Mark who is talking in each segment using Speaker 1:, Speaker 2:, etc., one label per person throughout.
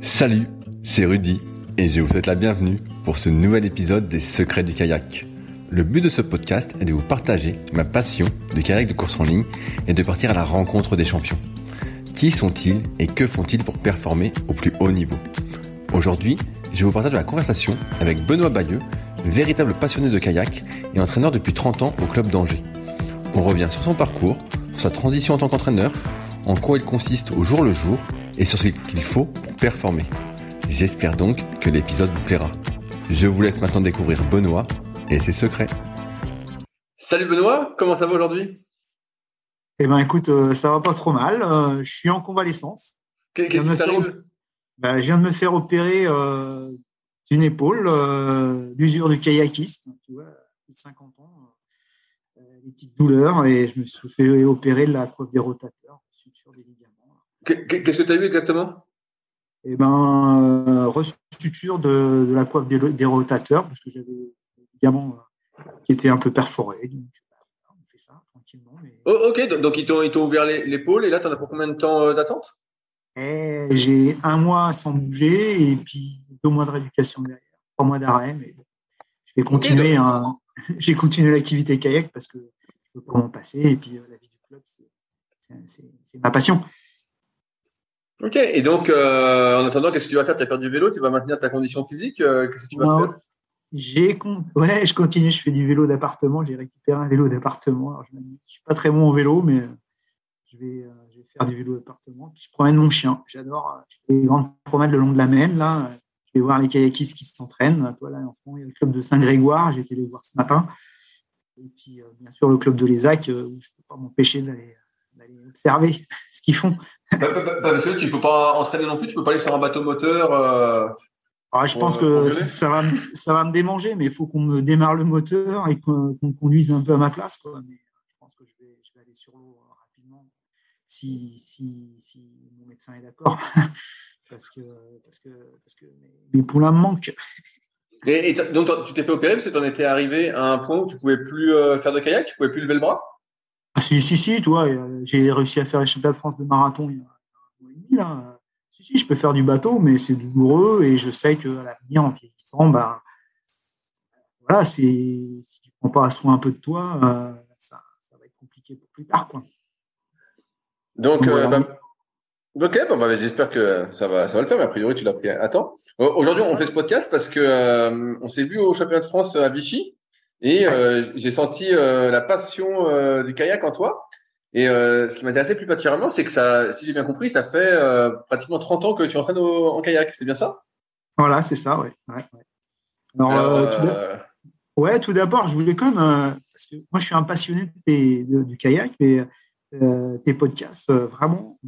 Speaker 1: Salut, c'est Rudy et je vous souhaite la bienvenue pour ce nouvel épisode des Secrets du kayak. Le but de ce podcast est de vous partager ma passion de kayak de course en ligne et de partir à la rencontre des champions. Qui sont-ils et que font-ils pour performer au plus haut niveau? Aujourd'hui, je vous partage la conversation avec Benoît Bayeux, véritable passionné de kayak et entraîneur depuis 30 ans au club d'Angers. On revient sur son parcours, sur sa transition en tant qu'entraîneur, en quoi il consiste au jour le jour et sur ce qu'il faut pour performer. J'espère donc que l'épisode vous plaira. Je vous laisse maintenant découvrir Benoît et ses secrets. Salut Benoît, comment ça va aujourd'hui?
Speaker 2: Eh ben écoute, euh, ça va pas trop mal. Euh, je suis en convalescence.
Speaker 1: Qu'est-ce qui t'arrive?
Speaker 2: Ben, Je viens de me faire opérer euh, d'une épaule, l'usure du kayakiste, tu vois, 50 ans, des petites douleurs, et je me suis fait opérer de la preuve des rotateurs, suture des ligaments.
Speaker 1: Qu'est-ce que tu as eu exactement?
Speaker 2: Eh ben, euh, restructure de, de, la coiffe des, rotateurs, parce que j'avais des ligaments euh, qui étaient un peu perforés. Donc, bah, on fait ça tranquillement.
Speaker 1: Oh, ok, donc ils t'ont ouvert l'épaule, et là, tu en as pour combien de temps euh, d'attente?
Speaker 2: Eh, J'ai un mois sans bouger, et puis deux mois de rééducation derrière, trois mois d'arrêt, mais je vais continuer, j'ai continué l'activité kayak parce que je peux pas m'en passer, et puis la vie du club, c'est ma passion.
Speaker 1: Ok, et donc euh, en attendant, qu'est-ce que tu vas faire? Tu vas faire du vélo? Tu vas maintenir ta condition physique? Euh, Qu'est-ce que tu vas faire?
Speaker 2: J'ai ouais, je continue, je fais du vélo d'appartement, j'ai récupéré un vélo d'appartement. je ne suis pas très bon au vélo, mais je vais, euh, je vais faire du vélo d'appartement. Puis je promène mon chien, j'adore. Je fais des grandes promenades le long de la Maine, là. Je vais voir les kayakistes qui s'entraînent. Voilà, en ce moment, il y a le club de Saint-Grégoire, j'ai été les voir ce matin. Et puis, bien sûr, le club de l'ESAC, où je ne peux pas m'empêcher d'aller observer ce qu'ils font.
Speaker 1: Bah, bah, bah, parce que tu peux pas entraîner non plus, tu peux pas aller sur un bateau moteur. Euh,
Speaker 2: ah, je pense euh, que ça va, ça va me démanger, mais il faut qu'on me démarre le moteur et qu'on conduise un peu à ma place. Quoi. Mais je pense que je vais, je vais aller sur l'eau euh, rapidement si, si, si, mon médecin est d'accord. parce, que, parce, que, parce que mes poulains me manquent.
Speaker 1: Et, donc, tu t'es fait opérer parce que tu en étais arrivé à un point où tu pouvais plus faire de kayak, tu pouvais plus lever le bras?
Speaker 2: Ah, si, si, si, tu vois, euh, j'ai réussi à faire les championnats de France de marathon il y a un mois et demi, là. Si, si, je peux faire du bateau, mais c'est douloureux et je sais qu'à l'avenir, en vieillissant, bah, voilà, si tu ne prends pas soin un peu de toi, euh, ça, ça, va être compliqué pour plus tard, quoi.
Speaker 1: Donc, euh, bah, ok, bah, j'espère que ça va, ça va le faire, mais a priori, tu l'as pris à temps. Aujourd'hui, on fait ce podcast parce que on s'est vu au championnat de France à Vichy. Et euh, j'ai senti euh, la passion euh, du kayak en toi. Et ce qui m'intéressait plus particulièrement, c'est que ça, si j'ai bien compris, ça fait pratiquement 30 ans que tu entraînes au, en kayak. C'est bien ça?
Speaker 2: Voilà, c'est ça, oui. Ouais, ouais. tout d'abord, je voulais quand même, parce que moi je suis un passionné du kayak, mais tes podcasts vraiment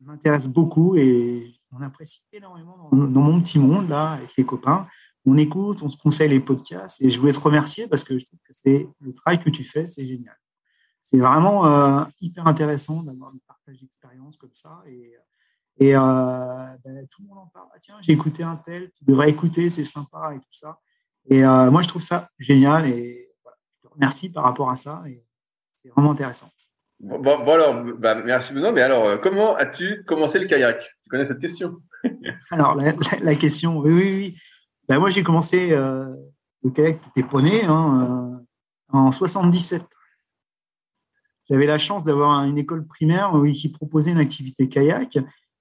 Speaker 2: m'intéressent beaucoup et on apprécie énormément dans, dans, mon petit monde là avec les copains on écoute, on se conseille les podcasts. Et je voulais te remercier parce que je trouve que c'est le travail que tu fais, c'est génial. C'est vraiment euh, hyper intéressant d'avoir un partage d'expérience comme ça. Et, et euh, ben, tout le monde en parle. Ah, tiens, j'ai écouté un tel, tu devrais écouter, c'est sympa et tout ça. Et euh, moi, je trouve ça génial. Et merci par rapport à ça. Et c'est vraiment intéressant.
Speaker 3: Bon, bon, alors, bah, merci Benoît. Mais alors, comment as-tu commencé le kayak? Tu connais cette question?
Speaker 2: Alors, la, question, oui, oui, oui. Ben, moi, j'ai commencé euh, le kayak qui était poney hein, euh, en 77. J'avais la chance d'avoir une école primaire qui proposait une activité kayak.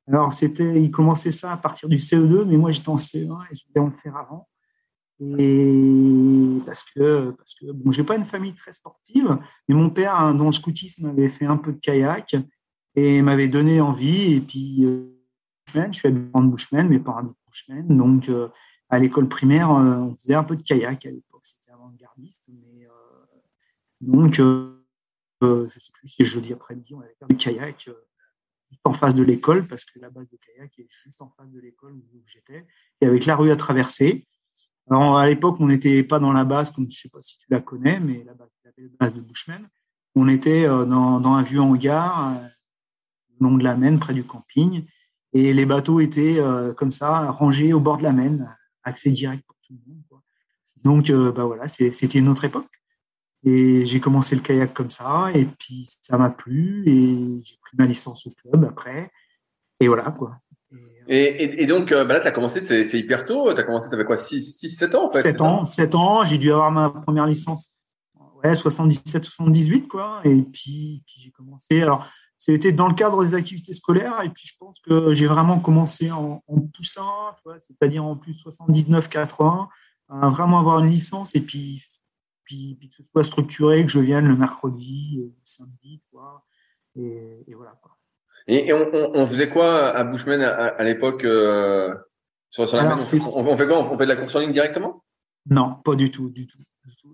Speaker 2: Alors, c'était, il commençait ça à partir du CE2, mais moi, j'étais en CE1 et je voulais en faire avant. Et parce que, parce que bon, j'ai pas une famille très sportive, mais mon père, hein, dans le scoutisme, avait fait un peu de kayak et m'avait donné envie. Et puis, euh, je suis habitant de Bushman, mes parents Bushman. Donc, euh, à l'école primaire, euh, on faisait un peu de kayak à l'époque. C'était avant-gardiste. Mais, donc, je ne sais plus si jeudi après-midi, on allait faire du kayak juste en face de l'école, parce que la base de kayak est juste en face de l'école où j'étais, et avec la rue à traverser. Alors, à l'époque, on n'était pas dans la base, je ne sais pas si tu la connais, mais la base, la base de Bushman. On était euh, dans, un vieux hangar, euh, au long de la Maine, près du camping. Et les bateaux étaient euh, comme ça, rangés au bord de la Maine, accès direct pour tout le monde. Donc, bah voilà, c'était une autre époque. Et j'ai commencé le kayak comme ça, et puis ça m'a plu, et j'ai pris ma licence au club après. Et voilà, quoi.
Speaker 3: Et, et, donc, euh, bah là, tu as commencé, c'est hyper tôt. Tu as commencé, tu avais quoi 6, 6, 7 ans en fait
Speaker 2: 7 ans, 7 ans. J'ai dû avoir ma première licence, ouais, 77, 78, quoi. Et puis, puis j'ai commencé. Alors, c'était dans le cadre des activités scolaires. Et puis, je pense que j'ai vraiment commencé en, en poussin, c'est-à-dire en plus 79, 80, à vraiment avoir une licence et puis, puis, puis, que ce soit structuré, que je vienne le mercredi, le samedi, quoi. Et, et voilà, quoi.
Speaker 3: Et, on, faisait quoi à Bushman à, l'époque euh, sur, la on, fait quoi? On fait de la course en ligne directement?
Speaker 2: Non, pas du tout, du tout.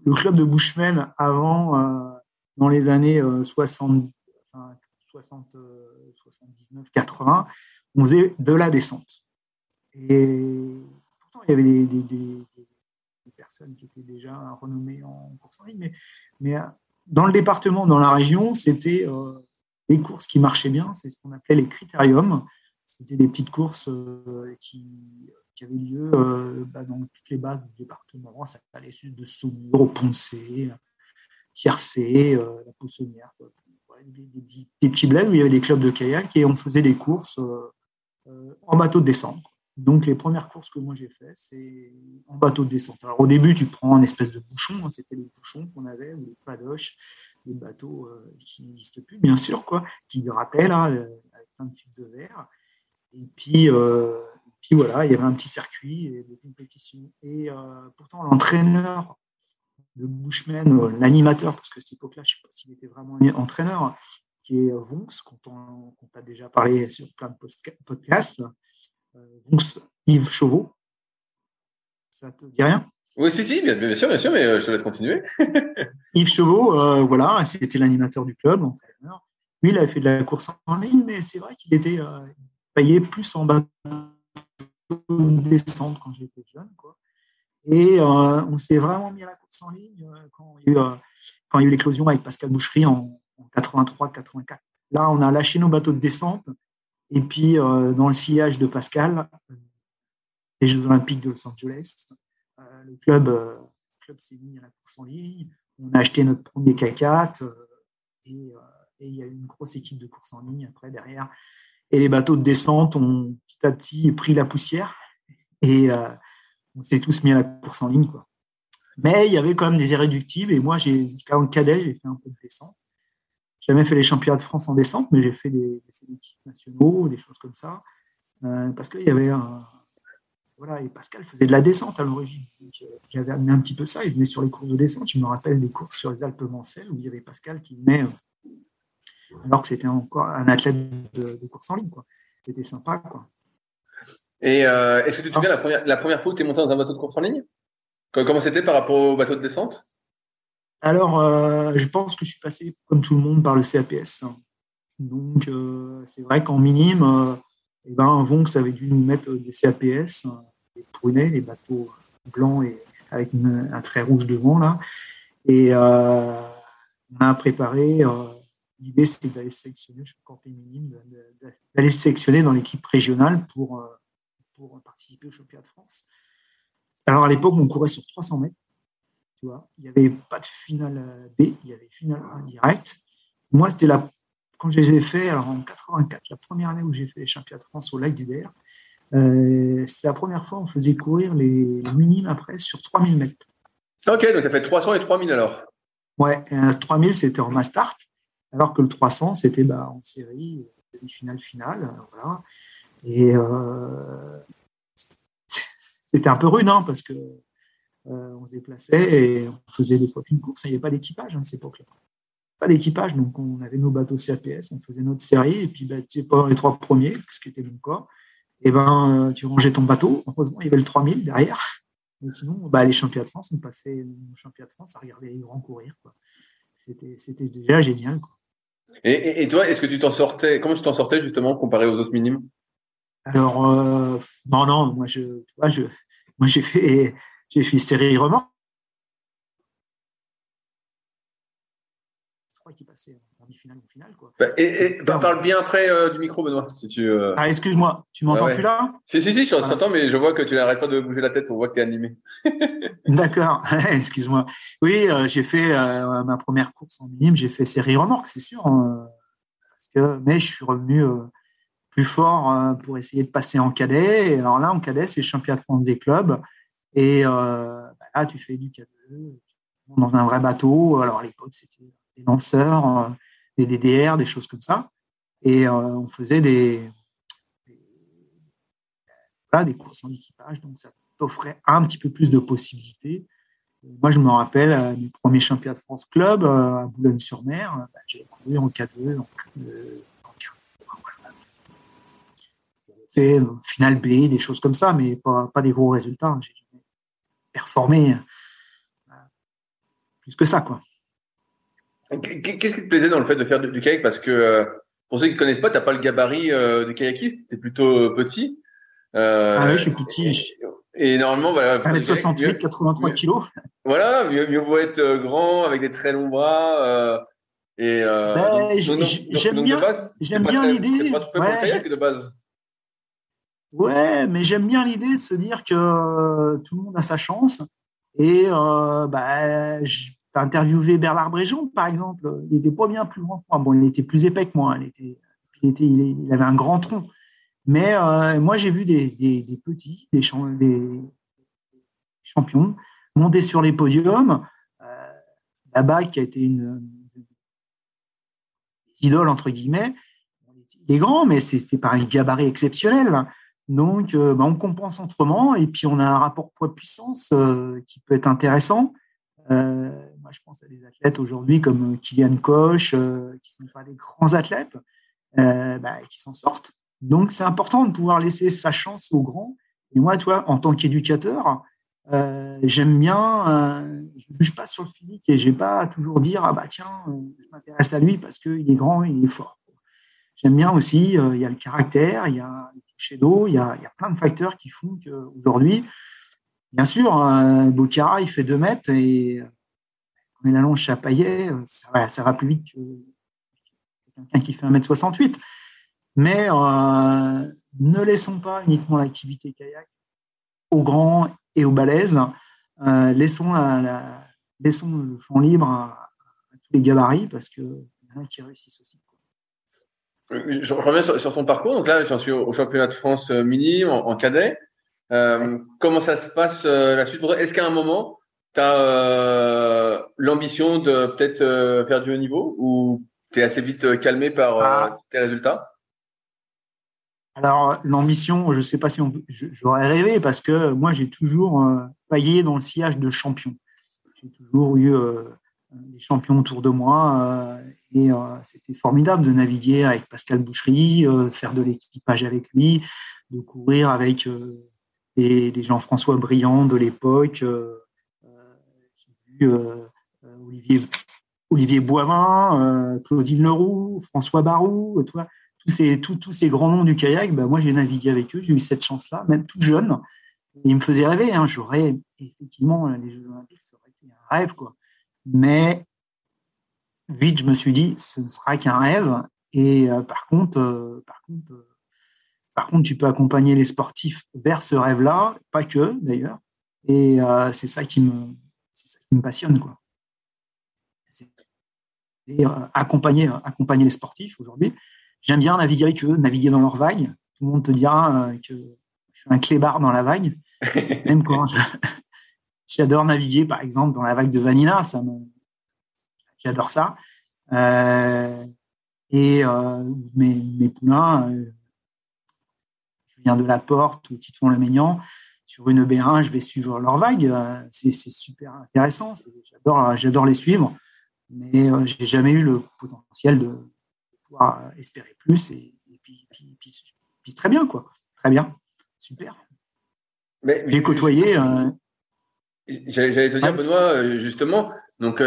Speaker 2: Le club de Bushman, avant, euh, dans les années 60, 79, 80, on faisait de la descente. Et pourtant, il y avait des, personnes qui étaient déjà renommées en course en ligne, mais, euh, dans le département, dans la région, c'était des courses qui marchaient bien, c'est ce qu'on appelait les critériums. C'était des petites courses euh, qui, avaient lieu euh, bah, dans toutes les bases du département. Ça allait de Saumur au Poncé, Tiercé, euh, la Poussonnière, des, des, petits bleds où il y avait des clubs de kayak et on faisait des courses en bateau de descente. Donc, les premières courses que moi j'ai faites, c'est en bateau de descente. Alors, au début, tu prends un espèce de bouchon, hein, c'était les bouchons qu'on avait, ou les padoches, des bateaux euh, qui n'existent plus, bien sûr, quoi, qui rappellent là, euh, avec plein de tubes de verre. Et puis, euh, puis voilà, il y avait un petit circuit de compétition. Et pourtant, l'entraîneur de Bushman, l'animateur, parce que cette époque-là, je ne sais pas s'il était vraiment entraîneur, qui est Vonks, qu'on a déjà parlé sur plein de podcasts. Vonks Yves Chauveau. Ça te dit rien?
Speaker 3: Oui, si, si, bien, sûr, bien sûr, mais euh, je te laisse continuer.
Speaker 2: Yves Chevaux, euh, voilà, c'était l'animateur du club, l'entraîneur. Lui, il avait fait de la course en ligne, mais c'est vrai qu'il était euh, payé plus en bas de descente quand j'étais jeune. Quoi. Et on s'est vraiment mis à la course en ligne quand il y a eu, l'éclosion avec Pascal Boucherie en, 83-84. Là, on a lâché nos bateaux de descente. Et puis, dans le sillage de Pascal, les Jeux Olympiques de Los Angeles, euh, le club, euh, club s'est mis à la course en ligne. On a acheté notre premier K4 euh, et, il y a eu une grosse équipe de course en ligne après derrière. Et les bateaux de descente ont petit à petit pris la poussière et on s'est tous mis à la course en ligne. Quoi. Mais il y avait quand même des irréductibles et moi, jusqu'à en cadet, j'ai fait un peu de descente. Jamais fait les championnats de France en descente, mais j'ai fait des, des nationaux, des choses comme ça, parce qu'il y avait un, voilà, et Pascal faisait de la descente à l'origine. J'avais amené un petit peu ça. Il venait sur les courses de descente. Je me rappelle des courses sur les Alpes Mancelles où il y avait Pascal qui venait, euh, alors que c'était encore un athlète de, course en ligne. C'était sympa. Quoi.
Speaker 3: Et euh, est-ce que tu te souviens la première, la première fois que tu es monté dans un bateau de course en ligne? Comment c'était par rapport au bateau de descente?
Speaker 2: Alors, euh, je pense que je suis passé, comme tout le monde, par le CAPS. Donc, c'est vrai qu'en minime, eh ben, Vonx avait dû nous mettre des CAPS, des prunets, des bateaux blancs et avec un trait rouge devant là. Et euh, on a préparé. Euh, l'idée, c'était d'aller sélectionner, je suis minime, d'aller sélectionner dans l'équipe régionale pour, euh, pour participer au championnat de France. Alors à l'époque, on courait sur 300 mètres. Tu vois, il n'y avait pas de finale B, il y avait finale A direct. Moi, c'était la quand je les ai fait, alors en 84, la première année où j'ai fait les championnats de France au lac du Der, euh, c'était la première fois où on faisait courir les, les minimes après sur 3000 mètres.
Speaker 3: Ok, donc tu as fait 300 et 3000 alors
Speaker 2: Ouais, 3000 c'était en mass alors que le 300 c'était bah, en série, demi-finale, finale. Voilà. Et euh, c'était un peu rude hein, parce que euh, on se déplaçait et on faisait des fois qu'une course, il n'y avait pas d'équipage hein, à cette époque-là pas d'équipage, donc on avait nos bateaux CAPS, on faisait notre série, et puis bah, tu pas les trois premiers, ce qui était mon cas, et ben euh, tu rangeais ton bateau. Heureusement, il y avait le 3000 derrière. Mais sinon, bah, les championnats de France, on passait les championnats de France à regarder les grands courir. C'était déjà génial.
Speaker 3: Et, et, toi, est-ce que tu t'en sortais Comment tu t'en sortais justement comparé aux autres minimes?
Speaker 2: Alors, euh, non, non, moi, je, vois, je, moi j'ai fait, j'ai fait série remorque qui passait en demi-finale ou finale. Quoi.
Speaker 3: Bah, et, bah, parle bien après euh, du micro, Benoît. Si tu, euh.
Speaker 2: Ah, excuse-moi, tu m'entends plus là?
Speaker 3: Si, si, si, je t'entends, mais je vois que tu n'arrêtes pas de bouger la tête, on voit que tu es animé.
Speaker 2: D'accord, excuse-moi. Oui, j'ai fait ma première course en minime, j'ai fait série remorque, c'est sûr. parce que, mais je suis revenu plus fort pour essayer de passer en cadet. Et alors là, en cadet, c'est le championnat de France des clubs. Et bah, là, tu fais du cadet dans un vrai bateau. Alors à l'époque, c'était des lanceurs, euh, des DDR, des choses comme ça. Et euh, on faisait des, des courses en équipage, donc ça t'offrait un petit peu plus de possibilités. Moi, je me rappelle euh, mes premiers championnats de France club à Boulogne-sur-Mer. Bah, j'ai couru en K2, en J'ai fait finale B, des choses comme ça, mais pas, pas des gros résultats. J'ai performé plus que ça, quoi.
Speaker 3: Qu'est-ce qui te plaisait dans le fait de faire du, kayak? Parce que euh, pour ceux qui ne connaissent pas, tu n'as pas le gabarit euh, du kayakiste, tu es plutôt euh, petit.
Speaker 2: ah oui, je suis petit.
Speaker 3: Et, normalement, voilà.
Speaker 2: 1m68, 83 kilos.
Speaker 3: Voilà, mieux, vaut être grand, avec des très longs bras. et
Speaker 2: ben, j'aime bien, j'aime bien l'idée.
Speaker 3: Ouais, de base?
Speaker 2: Ouais, mais j'aime bien l'idée de se dire que tout le monde a sa chance. Et bah, tu as interviewé Bernard Bréjon, par exemple. Il n'était pas bien plus grand que moi. Bon, il était plus épais que moi. Il, était, était, avait un grand tronc. Mais euh, moi, j'ai vu des, petits, des, champions monter sur les podiums. Euh, qui a été une, idole, entre guillemets, il est grand, mais c'était par un gabarit exceptionnel. Donc, euh, bah, on compense autrement et puis on a un rapport poids-puissance euh, qui peut être intéressant. Euh, moi, je pense à des athlètes aujourd'hui comme Kylian Koch, qui ne sont pas des grands athlètes, bah, qui s'en sortent. Donc, c'est important de pouvoir laisser sa chance aux grands. Et moi, toi, en tant qu'éducateur, j'aime bien, je ne juge pas sur le physique et je vais pas toujours dire, ah bah tiens, je m'intéresse à lui parce qu'il est grand, il est fort. J'aime bien aussi, il y a le caractère, il y a le toucher d'eau, il, y a, plein de facteurs qui font qu'aujourd'hui, Bien sûr, un Bocara, il fait 2 mètres et on est la longe chapaillet, ça va, ça va plus vite que quelqu'un qui fait 1m68. Mais euh, ne laissons pas uniquement l'activité kayak aux grands et aux balèzes. Euh, laissons, la, laissons le champ libre à, tous les gabarits parce qu'il y en a qui réussissent aussi.
Speaker 3: Je reviens sur, ton parcours. Donc là, j'en suis au championnat de France mini en cadet. Euh, comment ça se passe euh, la suite? Est-ce qu'à un moment, tu as euh, l'ambition de peut-être faire du haut niveau ou tu es assez vite calmé par ah. tes résultats?
Speaker 2: Alors, l'ambition, je ne sais pas si j'aurais rêvé parce que moi, j'ai toujours paillé dans le sillage de champions. J'ai toujours eu des champions autour de moi et c'était formidable de naviguer avec Pascal Boucherie, faire de l'équipage avec lui, de courir avec et des Jean-François Briand de l'époque. Euh, euh, euh, Olivier, Boivin, Claudine Leroux, François Barou, toi, tous ces, tous, ces grands noms du kayak, ben moi j'ai navigué avec eux, j'ai eu cette chance-là, même tout jeune. Et ils me faisaient rêver. Hein. J'aurais effectivement les Jeux Olympiques, ça aurait été un rêve, quoi. Mais vite, je me suis dit, ce ne sera qu'un rêve. Et par contre, par contre, par contre, tu peux accompagner les sportifs vers ce rêve-là, pas que d'ailleurs. Et euh, c'est ça qui me, me passionne. Quoi. Et accompagner, accompagner les sportifs aujourd'hui. J'aime bien naviguer avec eux, naviguer dans leurs vagues. Tout le monde te dira que je suis un clébard dans la vague. Même quand j'adore naviguer, par exemple, dans la vague de Vanilla, ça j'adore ça. Euh, et euh, mes, mes, poulains, euh, je viens de la porte ou Titon le Maignan, sur une B1, je vais suivre leur vague. C'est super intéressant. J'adore, j'adore les suivre, mais j'ai jamais eu le potentiel de pouvoir espérer plus. Et, puis, puis, très bien, quoi. Très bien. Super. J'ai côtoyé.
Speaker 1: J'allais te dire, Benoît, justement, donc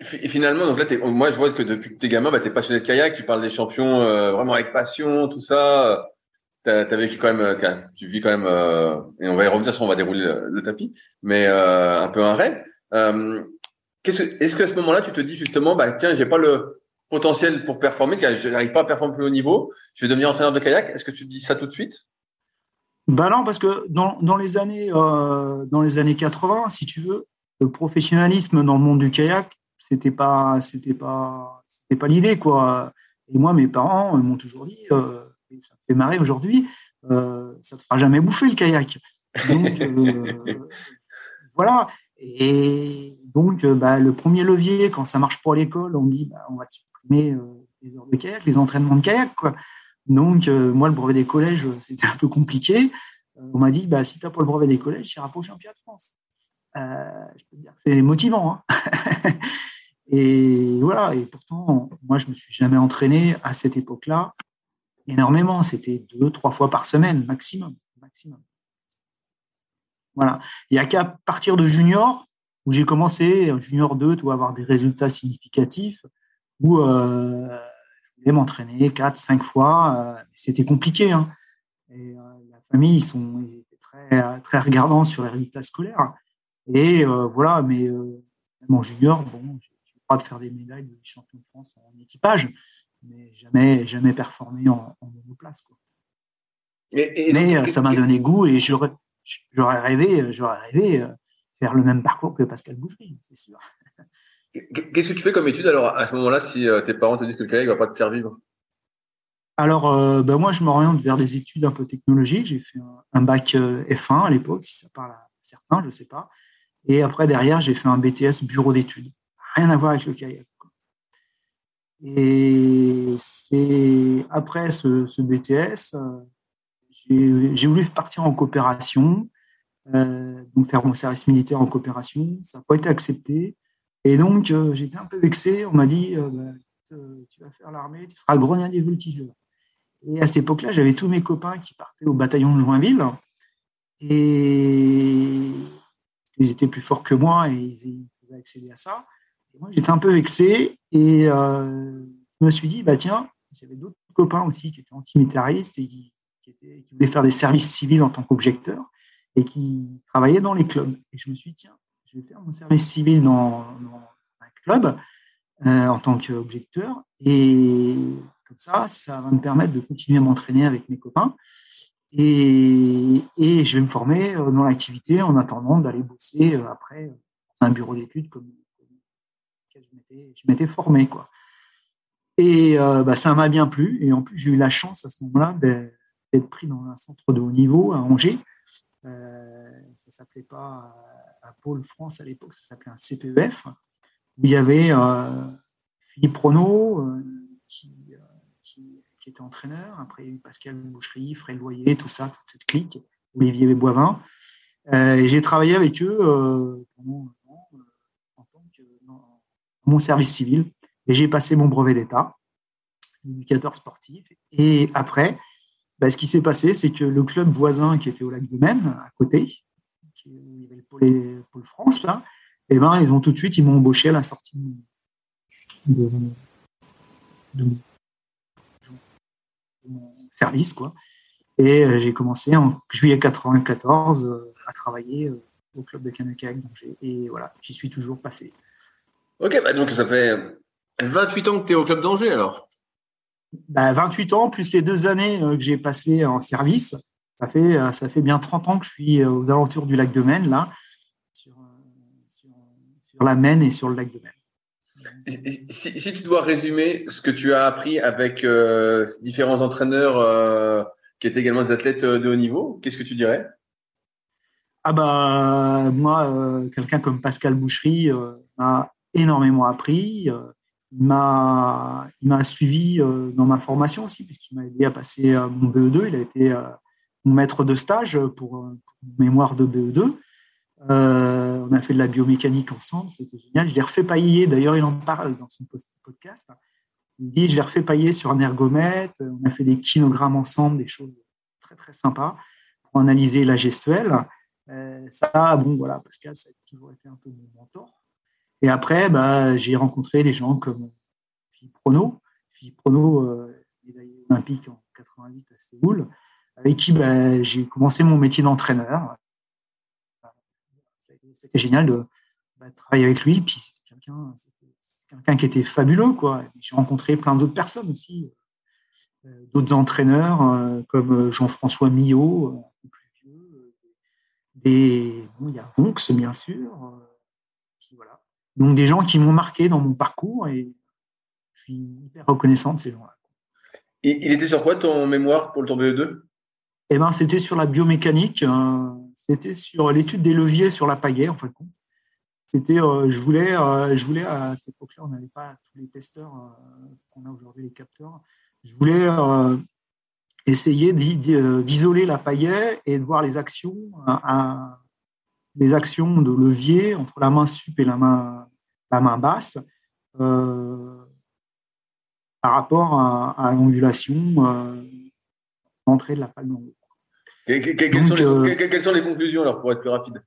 Speaker 1: et finalement, donc là, moi, je vois que depuis que t'es gamin, bah, t'es passionné de kayak, tu parles des champions euh, vraiment avec passion, tout ça. T'as as vécu quand même, euh, tu vis quand même, euh, et on va y revenir si on va dérouler le, tapis, mais un peu un rêve. Est-ce qu'à ce moment-là, tu te dis justement, bah tiens, j'ai pas le potentiel pour performer, je n'arrive pas à performer plus haut niveau, je vais devenir entraîneur de kayak. Est-ce que tu te dis ça tout de suite?
Speaker 2: Ben non, parce que dans, dans les années dans les années 80, si tu veux, le professionnalisme dans le monde du kayak, c'était pas c'était pas c'était pas l'idée quoi. Et moi mes parents m'ont toujours dit euh, et ça me fait marrer aujourd'hui euh, ça te fera jamais bouffer le kayak. Donc euh, voilà. Et donc bah, le premier levier quand ça marche pas à l'école on dit bah, on va supprimer les heures de kayak les entraînements de kayak quoi donc moi le brevet des collèges c'était un peu compliqué on m'a dit bah si t'as pas le brevet des collèges tu iras pas au de France je peux te dire que c'est motivant hein Et voilà, et pourtant, moi, je me suis jamais entraîné à cette époque-là énormément. C'était deux, trois fois par semaine, maximum. maximum. Voilà. Il n'y a qu'à partir de junior, où j'ai commencé, junior 2, tu avoir des résultats significatifs, où euh, m'entraîner quatre, cinq fois. Euh, C'était compliqué. Hein. Et, euh, la famille, ils, sont, ils étaient très, très regardants sur les résultats scolaires. Et euh, voilà, mais même en junior, bon, de faire des médailles de champion de France en équipage, mais jamais, jamais performé en, en monoplace. Quoi. mais ça m'a donné goût et j'aurais, rêvé, j'aurais rêvé faire le même parcours que Pascal Boucherie, c'est sûr.
Speaker 1: Qu'est-ce que tu fais comme étude alors à ce moment-là si euh, tes parents te disent que le kayak va pas te faire vivre?
Speaker 2: Alors, ben moi, je m'oriente vers des études un peu technologiques. J'ai fait un, bac F1 à l'époque, si ça parle à certains, je ne sais pas. Et après, derrière, j'ai fait un BTS bureau d'études rien à voir avec le kayak. Et c'est après ce, BTS, euh, j'ai voulu partir en coopération, euh, donc faire mon service militaire en coopération. Ça n'a pas été accepté. Et donc, euh, j'étais un peu vexé. On m'a dit bah, Tu vas faire l'armée, tu feras grenadier voltigeur. Et à cette époque-là, j'avais tous mes copains qui partaient au bataillon de Joinville. Et ils étaient plus forts que moi et ils pouvaient accéder à ça moi, j'étais un peu vexé et euh, je me suis dit, bah tiens, j'avais d'autres copains aussi qui étaient antimilitaristes et qui, qui, voulaient faire des services civils en tant qu'objecteurs et qui travaillaient dans les clubs. Et je me suis dit, tiens, je vais faire mon service civil dans, un club euh, en tant qu'objecteur et comme ça, ça va me permettre de continuer à m'entraîner avec mes copains. Et, je vais me former euh, dans l'activité en attendant d'aller bosser après dans un bureau d'études comme je m'étais formé. Quoi. Et euh, bah, ça m'a bien plu. Et en plus, j'ai eu la chance à ce moment-là d'être pris dans un centre de haut niveau à Angers. Euh, ça s'appelait pas Pôle France à l'époque, ça s'appelait un CPEF, où il y avait euh, Philippe Renault qui, était entraîneur. Après, il y a eu Pascal Boucherie, Fred Loyer, tout ça, toute cette clique, Olivier Boivin. j'ai travaillé avec eux pendant mon service civil et j'ai passé mon brevet d'État, éducateur sportif. Et après, bah, ce qui s'est passé, c'est que le club voisin qui était au lac de Même, à côté, où il y avait le pôle, France, là, et eh ben, ils ont tout de suite, ils m'ont embauché à la sortie de, mon service, quoi. Et euh, j'ai commencé en juillet 94 euh, à travailler euh, au club de d'Angers. Et voilà, j'y suis toujours passé.
Speaker 1: Ok, bah donc ça fait 28 ans que tu es au club d'Angers alors
Speaker 2: bah, 28 ans, plus les deux années euh, que j'ai passées en service. Ça fait, ça fait bien 30 ans que je suis aux alentours du lac de Maine, là, sur la Maine et sur le lac de Maine.
Speaker 1: Si, si, tu dois résumer ce que tu as appris avec euh, différents entraîneurs euh, qui étaient également des athlètes euh, de haut niveau, qu'est-ce que tu dirais?
Speaker 2: Ah bah moi, euh, quelqu'un comme Pascal Boucherie m'a énormément appris. il m'a il m'a suivi dans ma formation aussi puisqu'il m'a aidé à passer mon BE2. Il a été mon maître de stage pour, pour mémoire de BE2. Euh, on a fait de la biomécanique ensemble, c'était génial. Je l'ai refait pailler, d'ailleurs, il en parle dans son podcast. Il dit Je l'ai refait pailler sur un ergomètre. On a fait des kinogrammes ensemble, des choses très, très sympas pour analyser la gestuelle. Euh, ça, bon, voilà, Pascal, ça a toujours été un peu mon mentor. Et après, bah, j'ai rencontré des gens comme Philippe Prono. Philippe Prono, euh, médaillé olympique en 88 à Séoul, avec qui bah, j'ai commencé mon métier d'entraîneur c'était génial bah, de, travailler avec lui. Puis c'était quelqu'un, qui était fabuleux, quoi. J'ai rencontré plein d'autres personnes aussi, euh, d'autres entraîneurs euh, comme Jean-François Millot, plus vieux. Des, il y a Vonx, bien sûr. Euh. Donc des gens qui m'ont marqué dans mon parcours et je suis hyper reconnaissant de ces gens-là.
Speaker 1: Et il était sur quoi ton mémoire pour le tour BE2
Speaker 2: eh ben, c'était sur la biomécanique. C'était sur l'étude des leviers sur la paillette, en fait. C'était, euh, je voulais, euh, je voulais à cette époque-là, on n'avait pas tous les testeurs euh, qu'on a aujourd'hui, les capteurs. Je voulais essayer d'isoler la paillette et de voir les actions, les actions de levier entre la main sup et la main, basse par rapport à, l'ondulation d'entrée de la dans l'eau.
Speaker 1: Euh, quelles, sont les, conclusions alors pour être plus rapide?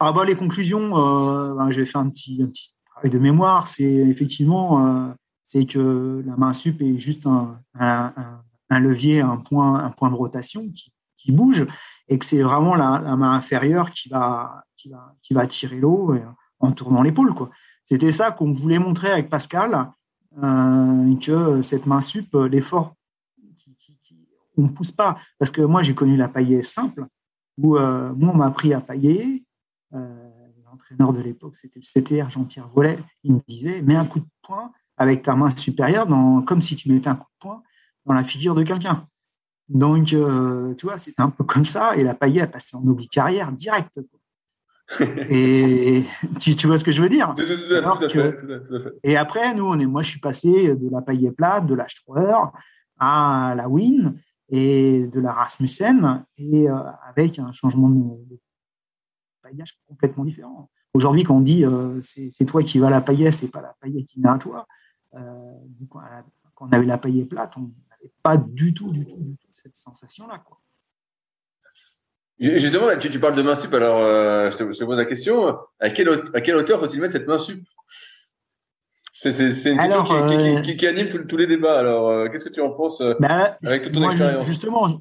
Speaker 2: Ah bah, Les conclusions, euh, ben, j'ai fait un petit, petit, travail de mémoire, c'est effectivement euh, c'est que la main sup est juste un, un, levier, un point, un point de rotation qui, qui bouge et que c'est vraiment la, main inférieure qui va, qui va, qui va tirer l'eau en tournant l'épaule. C'était ça qu'on voulait montrer avec Pascal, que cette main sup, l'effort on ne pousse pas. Parce que moi, j'ai connu la paillée simple, où euh, moi, on m'a appris à pailler. Euh, l'entraîneur de l'époque, c'était le CTR Jean-Pierre Vollet. Il me disait, mets un coup de poing avec ta main supérieure, dans, comme si tu mettais un coup de poing dans la figure de quelqu'un. Donc, euh, tu vois, c'était un peu comme ça. Et la paillée a passé en oblique carrière direct. et tu, vois ce que je veux dire? Et après, nous, on est, moi, je suis passé de la paillée plate, de l'H3 à la Win et de la Rasmussen, et euh, avec un changement de, paillage complètement différent. Aujourd'hui, quand on dit euh, c'est toi qui vas à la paillette, c'est pas la paillette qui vient à toi, euh, quand on avait la paillette plate, on n'avait pas du tout, du tout, du tout cette sensation-là.
Speaker 1: Justement, tu, parles de main sup, alors je, te, pose la question, à quelle, à quelle hauteur faut-il mettre cette main sup? C'est une question euh, qui, anime tous les débats. Alors, euh, qu'est-ce que tu en penses euh, bah, avec toute ton expérience
Speaker 2: Justement,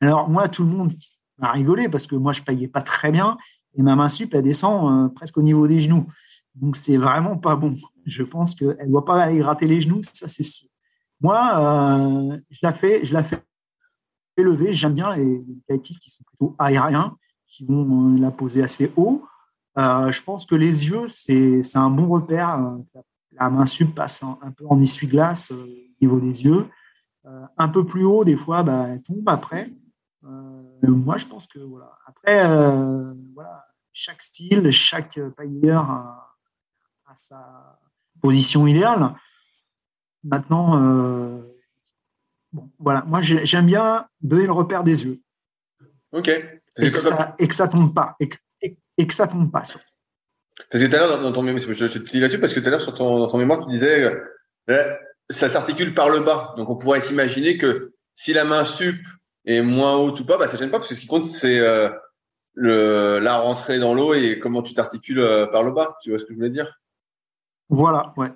Speaker 2: alors moi, tout le monde a rigolé parce que moi, je payais pas très bien et ma main sup, elle descend presque au niveau des genoux. Donc, c'est vraiment pas bon. Je pense qu'elle ne doit pas aller gratter les genoux, ça, c'est sûr. Moi, je la fais, je la fais lever. J'aime bien les kayakistes qui sont plutôt aériens, qui vont la poser assez haut. Euh, je pense que les yeux, c'est un bon repère. Euh, la main sup passe un, peu en essuie-glace euh, au niveau des yeux. un peu plus haut, des fois, bah, elle tombe après. moi, je pense que voilà. Après, voilà, chaque style, chaque pailleur a, sa position idéale. Maintenant, bon, voilà, moi j'aime bien donner le repère des yeux.
Speaker 1: Ok.
Speaker 2: Et que, ça, et que ça tombe pas et que ça tombe pas.
Speaker 1: Parce que tout à l'heure, dans ton mémoire, je, te dis là-dessus, parce que tout à l'heure, sur ton, dans ton mémoire, tu disais, euh, ça s'articule par le bas. Donc, on pourrait s'imaginer que si la main sup est moins haute ou pas, bah, ça gêne pas, parce que ce qui compte, c'est euh, le, la rentrée dans l'eau et comment tu t'articules euh, par le bas. Tu vois ce que je voulais dire?
Speaker 2: Voilà, ouais.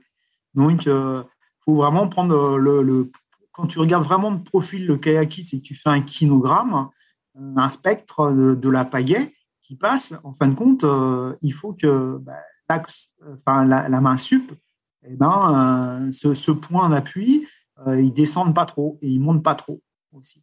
Speaker 2: Donc, il faut vraiment prendre le, le, Quand tu regardes vraiment de profil le kayaki, c'est que tu fais un kinogramme, un spectre de, de la pagaie, qui passe, en fin de compte, euh, il faut que bah, enfin, la, main sup, eh ben, euh, ce, point d'appui, euh, il descende pas trop et il monte pas trop aussi.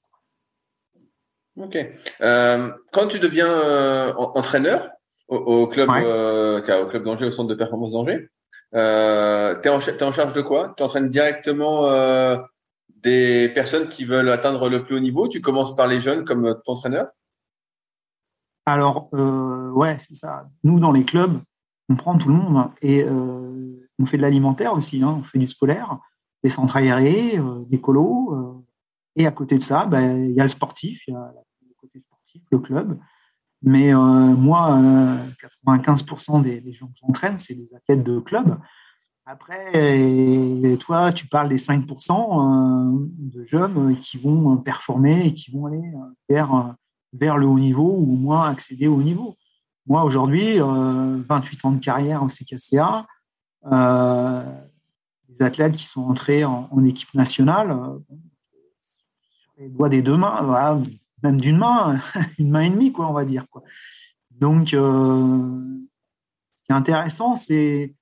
Speaker 1: Ok. quand tu deviens entraîneur, au, club, au club d'Angers, au centre de performance d'Angers. Euh, tu es, en charge de quoi? Tu entraînes directement des personnes qui veulent atteindre le plus haut niveau? Tu commences par les jeunes comme ton entraîneur?
Speaker 2: Alors, euh, ouais, c'est ça. Nous, dans les clubs, on prend tout le monde et euh, on fait de l'alimentaire aussi. Hein. on fait du scolaire, des centres aérés, euh, des colos. Et à côté de ça, ben, il y a le sportif, il y a le côté sportif, le club. Mais moi, 95% euh, des, gens que j'entraîne, c'est des athlètes de club. Après, toi, tu parles des 5% euh, de jeunes qui vont performer et qui vont aller vers, vers le haut niveau ou au moins accéder au haut niveau. Moi, aujourd'hui, 28 ans de carrière au CKCA, les athlètes qui sont entrés en, équipe nationale, sur les doigts des deux mains, voilà, même d'une main, une main et demie, quoi, on va dire. Quoi. Donc, euh, ce qui est intéressant, c'est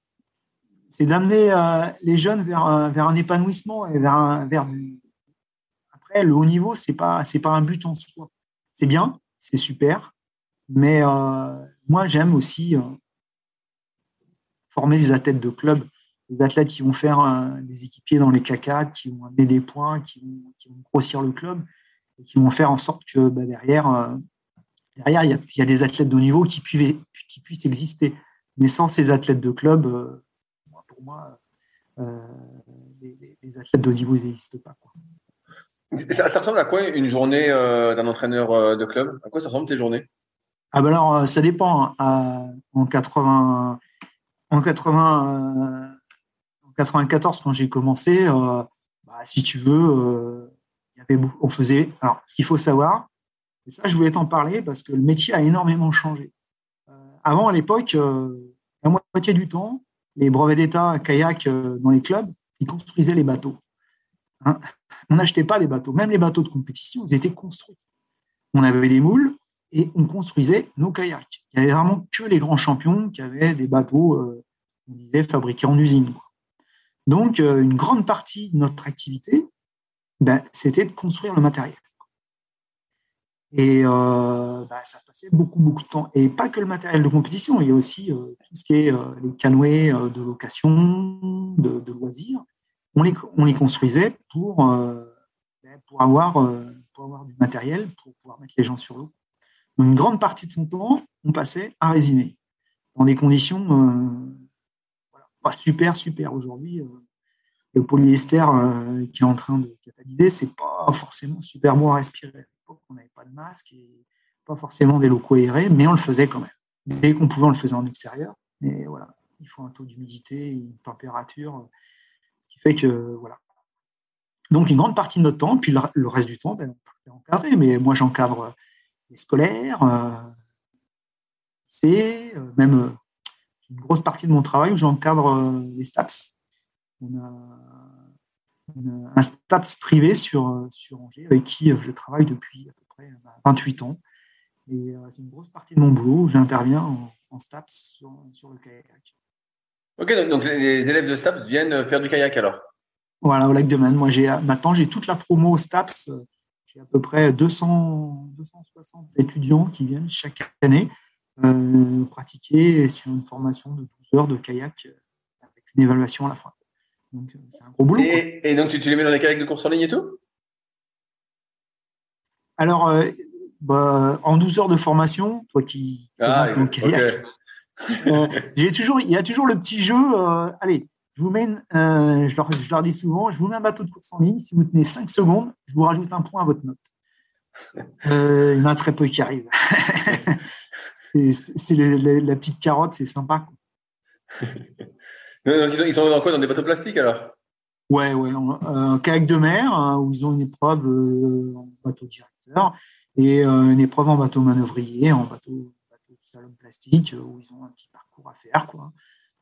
Speaker 2: c'est d'amener euh, les jeunes vers, vers un épanouissement et vers, vers après le haut niveau c'est pas c'est pas un but en soi c'est bien c'est super mais euh, moi j'aime aussi former des athlètes de club des athlètes qui vont faire des équipiers dans les caca qui vont amener des points qui vont, qui grossir le club qui vont faire en sorte que bah, derrière, euh, derrière il y, a, des athlètes de haut niveau qui puissent, exister. Mais sans ces athlètes de club, euh, pour moi, euh, les, athlètes de haut niveau n'existent pas.
Speaker 1: Ça, ressemble à quoi une journée d'un entraîneur de club? À quoi ça ressemble tes journées?
Speaker 2: Ah ben alors, ça dépend. Hein. en 80, en 80, en 94, quand j'ai commencé, bah, si tu veux, on faisait. Alors, ce qu'il faut savoir, et ça, je voulais t'en parler parce que le métier a énormément changé. Euh, avant, à l'époque, euh, la moitié du temps, les brevets d'État kayak euh, dans les clubs, ils construisaient les bateaux. Hein. On n'achetait pas les bateaux. Même les bateaux de compétition, ils étaient construits. On avait des moules et on construisait nos kayaks. Il n'y avait vraiment que les grands champions qui avaient des bateaux, on disait, fabriqués en usine. Donc, une grande partie de notre activité, ben, c'était de construire le matériel. Et euh, ben, ça passait beaucoup, beaucoup de temps. Et pas que le matériel de compétition, il y a aussi euh, tout ce qui est euh, les canoës de location, de, loisirs. On les, on les construisait pour, ben, avoir, pour avoir du matériel, pour pouvoir mettre les gens sur l'eau. Une grande partie de son temps, on passait à résiner dans des conditions pas super, super. Aujourd'hui, le polyester euh, qui est en train de catalyser, c'est pas forcément super bon à respirer. À l'époque, on n'avait pas de masque et pas forcément des locaux aérés, mais on le faisait quand même. Dès qu'on pouvait, on le faisait en extérieur. Mais voilà, il faut un taux d'humidité, une température, fait que voilà. Donc une grande partie de notre temps, puis le reste du temps, ben, on peut encadrer. Mais moi, j'encadre les scolaires, euh, c'est euh, même une grosse partie de mon travail où j'encadre les STAPS, on a un STAPS privé sur, sur Angers avec qui je travaille depuis à peu près 28 ans. Et euh, c'est une grosse partie de mon boulot où j'interviens en, STAPS sur, sur, le kayak.
Speaker 1: Ok, donc les élèves de STAPS viennent faire du kayak alors?
Speaker 2: Voilà, au lac de Man. Moi, j'ai, maintenant, j'ai toute la promo STAPS. J'ai à peu près 200, 260 étudiants qui viennent chaque année euh, pratiquer sur une formation de 12 heures de kayak avec une évaluation à la fin. Donc, euh, c'est un gros boulot.
Speaker 1: Et, donc, tu, les mets dans les kayaks de course en ligne et tout?
Speaker 2: Alors, euh, bah, en 12 heures de formation, toi qui ah, dans le kayak, euh, j'ai toujours, il y a toujours le petit jeu. allez, je vous mets, je, leur, je, leur, dis souvent, je vous mets un bateau de course en ligne. Si vous tenez 5 secondes, je vous rajoute un point à votre note. il y en a très peu qui arrivent. c'est la petite carotte, c'est sympa. Quoi.
Speaker 1: ils sont dans quoi Dans des bateaux plastiques alors?
Speaker 2: Ouais, ouais, un kayak de mer hein, où ils ont une épreuve euh, en bateau directeur et euh, une épreuve en bateau manœuvrier, en bateau salon plastique où ils ont un petit parcours à faire. Quoi.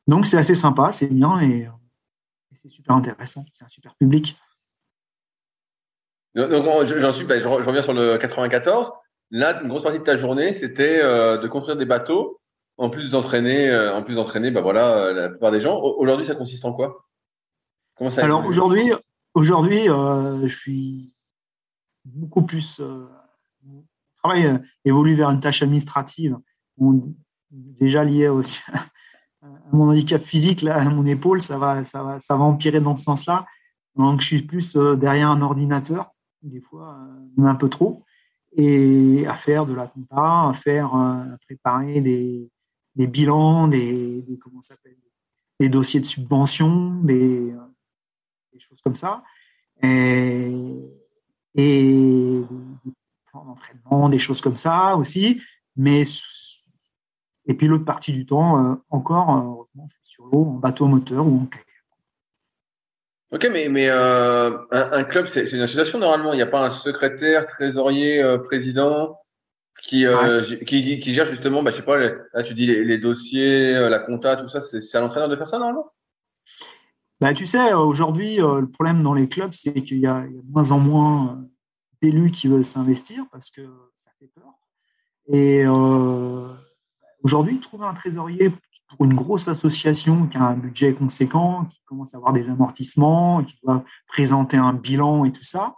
Speaker 2: Donc c'est assez sympa, c'est bien et, c'est super intéressant. C'est un super public.
Speaker 1: Donc, j'en suis, ben, je reviens sur le 94. Là, une grosse partie de ta journée, c'était euh, de construire des bateaux en plus d'entraîner, euh, en plus d'entraîner, bah voilà, euh, la plupart des gens. Aujourd'hui, ça consiste en quoi?
Speaker 2: Comment ça Alors aujourd'hui, aujourd'hui, euh, je suis beaucoup plus. mon travail évolue vers une tâche administrative. Déjà lié aussi à mon handicap physique, là, à mon épaule, ça va, ça va, ça va empirer dans ce sens-là. Donc, je suis plus derrière un ordinateur, des fois, un peu trop, et à faire de la compta, à faire, à préparer des, bilans, des, comment s'appelle, des dossiers de subvention, des, des choses comme ça. Et, et des plans d'entraînement, des choses comme ça aussi. Mais et puis l'autre partie du temps, euh, encore, euh, heureusement, je suis sur l'eau, en bateau moteur ou en kayak.
Speaker 1: Ok, mais, mais euh, un, club, c'est une association normalement. Il n'y a pas un secrétaire, trésorier, président qui, qui, qui, gère justement, bah, je sais pas, là tu dis les, dossiers, la compta, tout ça. C'est à l'entraîneur de faire ça normalement?
Speaker 2: Bah, Tu sais, aujourd'hui, le problème dans les clubs, c'est qu'il y, a de moins en moins d'élus qui veulent s'investir parce que ça fait peur. Et Aujourd'hui, trouver un trésorier pour une grosse association qui a un budget conséquent, qui commence à avoir des amortissements, qui doit présenter un bilan et tout ça,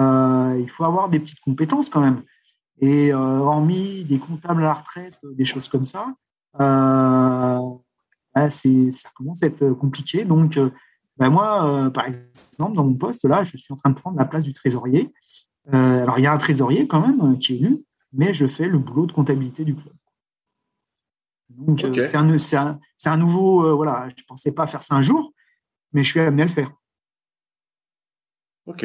Speaker 2: euh, il faut avoir des petites compétences quand même. Et euh, hormis des comptables à la retraite, des choses comme ça, euh, ça commence à être compliqué. Donc, ben moi, par exemple, dans mon poste, là, je suis en train de prendre la place du trésorier. alors, il y a un trésorier quand même qui est élu, mais je fais le boulot de comptabilité du club. Donc, euh, c'est un, un, nouveau. Euh, voilà, je ne pensais pas faire ça un jour, mais je suis amené à le faire.
Speaker 1: Ok.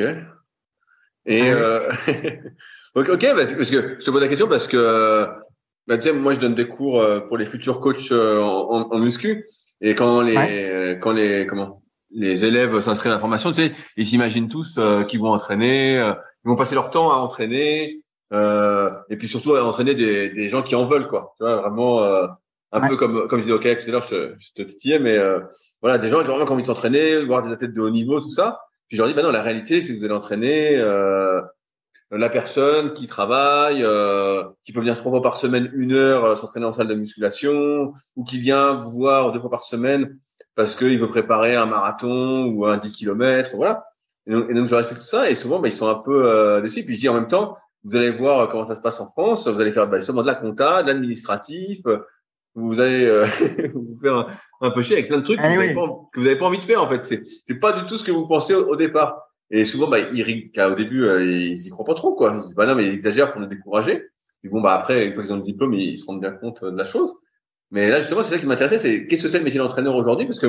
Speaker 1: Et. Euh, ok, parce que je te pose la question parce que. Bah, moi, je donne des cours pour les futurs coachs en, muscu. Et quand les, quand les, comment, les élèves s'entraînent à la formation, tu sais, ils s'imaginent tous qu'ils vont entraîner, ils vont passer leur temps à entraîner, et puis surtout à entraîner des, des gens qui en veulent, quoi. Tu vois, vraiment un peu comme comme je disais au kayak tout à l'heure, je, je, te titillais, mais euh, voilà, des gens qui ont vraiment envie de s'entraîner, voir des athlètes de haut niveau, tout ça. Puis je leur dis, bah non, la réalité, c'est que vous allez entraîner euh, la personne qui travaille, euh, qui peut venir trois fois par semaine, une heure, euh, s'entraîner en salle de musculation, ou qui vient vous voir deux fois par semaine parce qu'il veut préparer un marathon ou un 10 km, voilà. Et donc, et donc je leur explique tout ça, et souvent, bah, ils sont un peu euh, déçus. Puis je dis en même temps, vous allez voir comment ça se passe en France, vous allez faire bah, justement de la compta, de l'administratif, vous allez euh, vous faire un, peu chier avec plein de trucs que, vous n'avez pas, envie de faire en fait. C'est c'est pas du tout ce que vous pensez au, départ. Et souvent, bah, ils, au début, euh, ils y croient pas trop quoi. Ils disent bah non, mais ils exagèrent pour nous décourager. Et bon, bah après, une fois qu'ils ont le diplôme, ils, se rendent bien compte de la chose. Mais là, justement, c'est ça qui m'intéressait, c'est qu'est-ce que c'est le métier d'entraîneur aujourd'hui? Parce que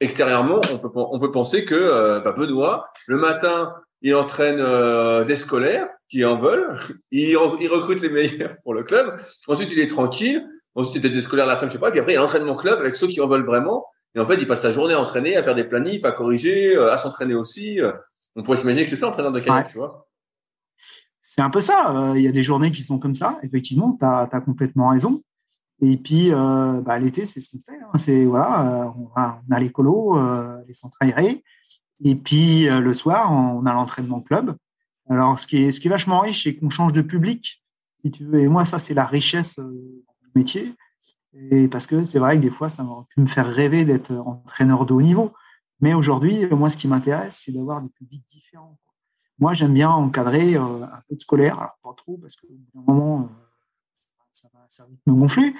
Speaker 1: extérieurement, on peut on peut penser que euh, bah, Benoît, le matin, il entraîne euh, des scolaires qui en veulent, il, il recrute les meilleurs pour le club. Ensuite, il est tranquille. Ensuite, des scolaires la fin, je sais pas. Puis après, il entraîne mon club avec ceux qui en veulent vraiment. Et en fait, il passe sa journée à entraîner, à faire des planifs, à corriger, euh, à s'entraîner aussi. On pourrait s'imaginer que c'est ça, entraîneur de kayak, tu vois.
Speaker 2: C'est un peu ça. Euh, il y a des journées qui sont comme ça. Effectivement, tu as, complètement raison. Et puis, euh, bah, l'été, c'est ce qu'on fait. Hein. C'est voilà, on, a, on a les colos, les centres aérés. Et puis, le soir, on a l'entraînement club. Alors, ce qui est, ce qui est vachement riche, c'est qu'on change de public, si tu veux. Et moi, ça, c'est la richesse métier. Et parce que c'est vrai que des fois, ça aurait pu me faire rêver d'être entraîneur de haut niveau. Mais aujourd'hui, moi, ce qui m'intéresse, c'est d'avoir des publics différents. Moi, j'aime bien encadrer euh, un peu de scolaire, alors pas trop, parce qu'au bout d'un moment, euh, ça, va, me gonfler.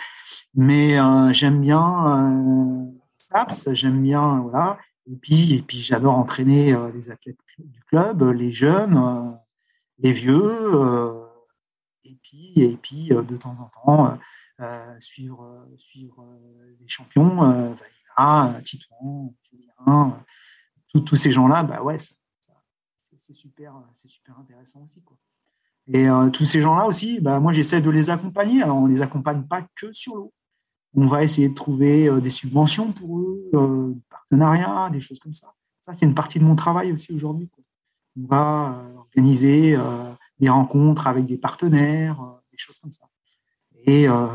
Speaker 2: Mais euh, j'aime bien SAPS, j'aime bien, voilà. Et puis, et puis j'adore entraîner les athlètes du club, les jeunes, les vieux. et puis, et puis de temps en temps, suivre, euh, suivre euh, les champions, Valina, Titouan, Julien, tous ces gens-là, bah ouais, c'est super, super intéressant aussi. Et tous ces gens-là aussi, bah, moi j'essaie de les accompagner. Alors on les accompagne pas que sur l'eau. On va essayer de trouver des subventions pour eux, des partenariats, des choses comme ça. Ça, c'est une partie de mon travail aussi aujourd'hui. On va organiser des rencontres avec des partenaires, des choses comme ça. Et euh,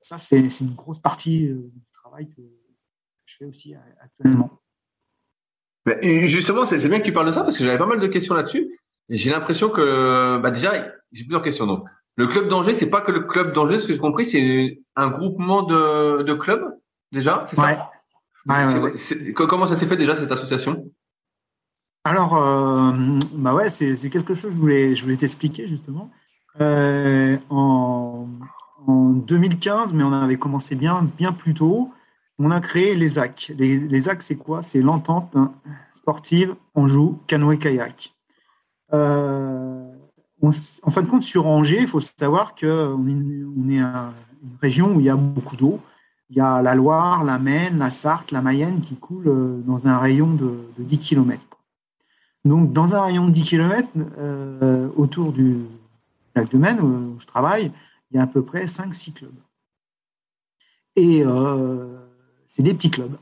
Speaker 2: ça, c'est une grosse partie euh, du travail que je fais aussi euh, actuellement.
Speaker 1: Et justement, c'est bien que tu parles de ça parce que j'avais pas mal de questions là-dessus. J'ai l'impression que, bah déjà, j'ai plusieurs questions. Donc, le club d'Angers, c'est pas que le club d'Angers, ce que j'ai compris, c'est un groupement de, de clubs déjà, c'est ça? Ouais, Comment ça s'est fait déjà cette association?
Speaker 2: Alors, euh, bah ouais, c'est quelque chose que je voulais, je voulais t'expliquer justement. Euh, en, en 2015, mais on avait commencé bien, bien plus tôt. On a créé les AC. Les, les AC, c'est quoi? C'est l'entente sportive Anjou canoë-kayak. Euh, en fin de compte, sur Angers, il faut savoir qu'on est, on est une région où il y a beaucoup d'eau. Il y a la Loire, la Maine, la Sarthe, la Mayenne qui coulent euh, dans un rayon de, 10 km. Donc, dans un rayon de 10 km, euh, autour du lac de Maine, où je travaille, il y a à peu près 5-6 clubs. Et euh, c'est des petits clubs.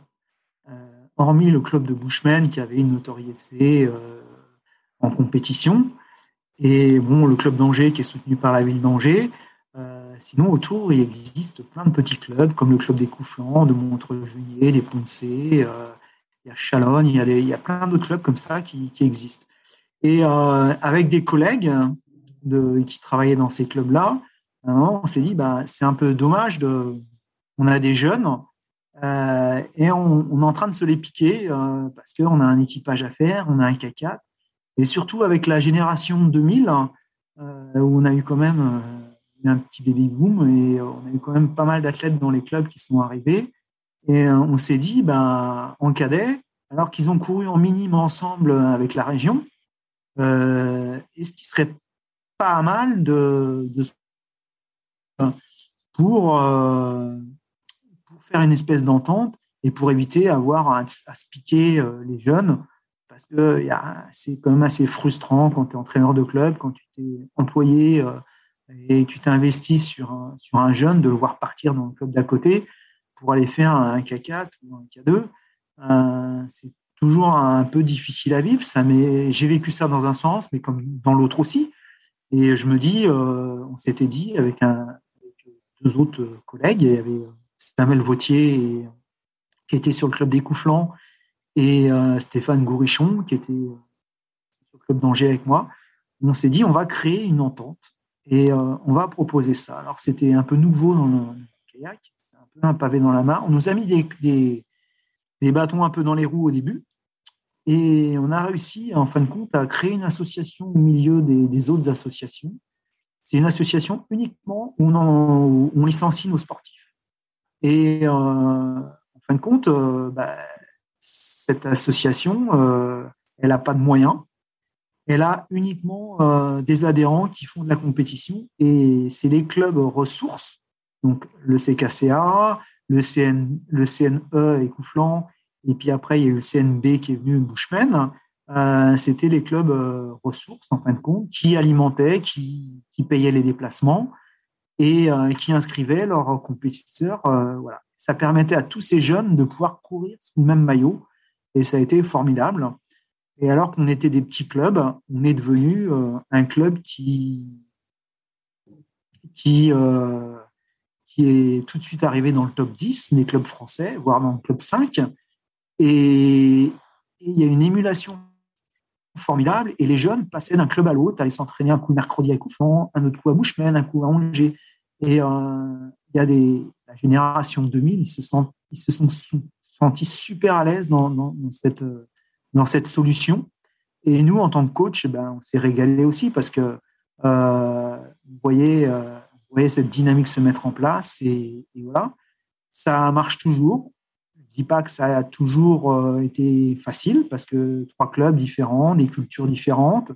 Speaker 2: hormis le club de Bushman qui avait une notoriété en compétition, et bon, le club d'Angers qui est soutenu par la ville d'Angers. Euh, sinon, autour, il existe plein de petits clubs, comme le club des Coufflans, de Montreux-Juillet, des Poncé, euh, il y a Chalonne, il y a, plein d'autres clubs comme ça qui, existent. Et euh, avec des collègues qui travaillaient dans ces clubs-là, on s'est dit, bah, c'est un peu dommage, on a des jeunes euh, et on, est en train de se les piquer euh, parce qu'on a un équipage à faire, on a un K4, et surtout avec la génération 2000, euh, où on a eu quand même un petit baby boom et on a eu quand même pas mal d'athlètes dans les clubs qui sont arrivés. Et on s'est dit, ben, en cadet, alors qu'ils ont couru en minime ensemble avec la région, est-ce qu'il serait pas mal de, de pour, pour faire une espèce d'entente et pour éviter avoir à, se piquer les jeunes parce que c'est quand même assez frustrant quand tu es entraîneur de club, quand tu t'es employé euh, et tu t'investis sur un, sur un jeune, de le voir partir dans le club d'à côté pour aller faire un K4 ou un K2. Euh, c'est toujours un peu difficile à vivre. Ça j'ai vécu ça dans un sens, mais comme dans l'autre aussi. Et je me dis, euh, on s'était dit avec, un, deux autres collègues, il y avait Samuel Vautier qui était sur le club des et euh, Stéphane Gourichon, qui était euh, sur le club d'Angers avec moi, on s'est dit on va créer une entente et euh, on va proposer ça. Alors c'était un peu nouveau dans le, kayak, c'est un peu un pavé dans la main. On nous a mis des, bâtons un peu dans les roues au début et on a réussi en fin de compte à créer une association au milieu des, autres associations. C'est une association uniquement où on, licencie nos sportifs. Et en fin de compte, bah, cette association, euh, elle n'a pas de moyens. Elle a uniquement euh, des adhérents qui font de la compétition et c'est les clubs ressources, donc le CKCA, le, le CNE et Coufflant, et puis après il y a eu le CNB qui est venu Bushman. Euh, c'était les clubs ressources en fin de compte qui alimentaient, qui, payaient les déplacements et qui inscrivaient leurs compétiteurs. voilà. Ça permettait à tous ces jeunes de pouvoir courir sous le même maillot et ça a été formidable. Et alors qu'on était des petits clubs, on est devenu euh, un club qui, qui, euh, qui est tout de suite arrivé dans le top 10 des clubs français, voire dans le club 5. Et, il y a une émulation formidable. Et les jeunes passaient d'un club à l'autre, allaient s'entraîner un coup mercredi à Couffant, un autre coup à Bushman, un coup à Angers. Et euh, il y a des, la génération 2000, ils se, ils se sont senti super à l'aise dans, dans, cette, dans cette solution. Et nous, en tant que coach, eh ben, on s'est régalé aussi parce que euh, vous, voyez, euh, vous voyez cette dynamique se mettre en place et, voilà. Ça marche toujours. Je dis pas que ça a toujours euh, été facile parce que trois clubs différents, des cultures différentes,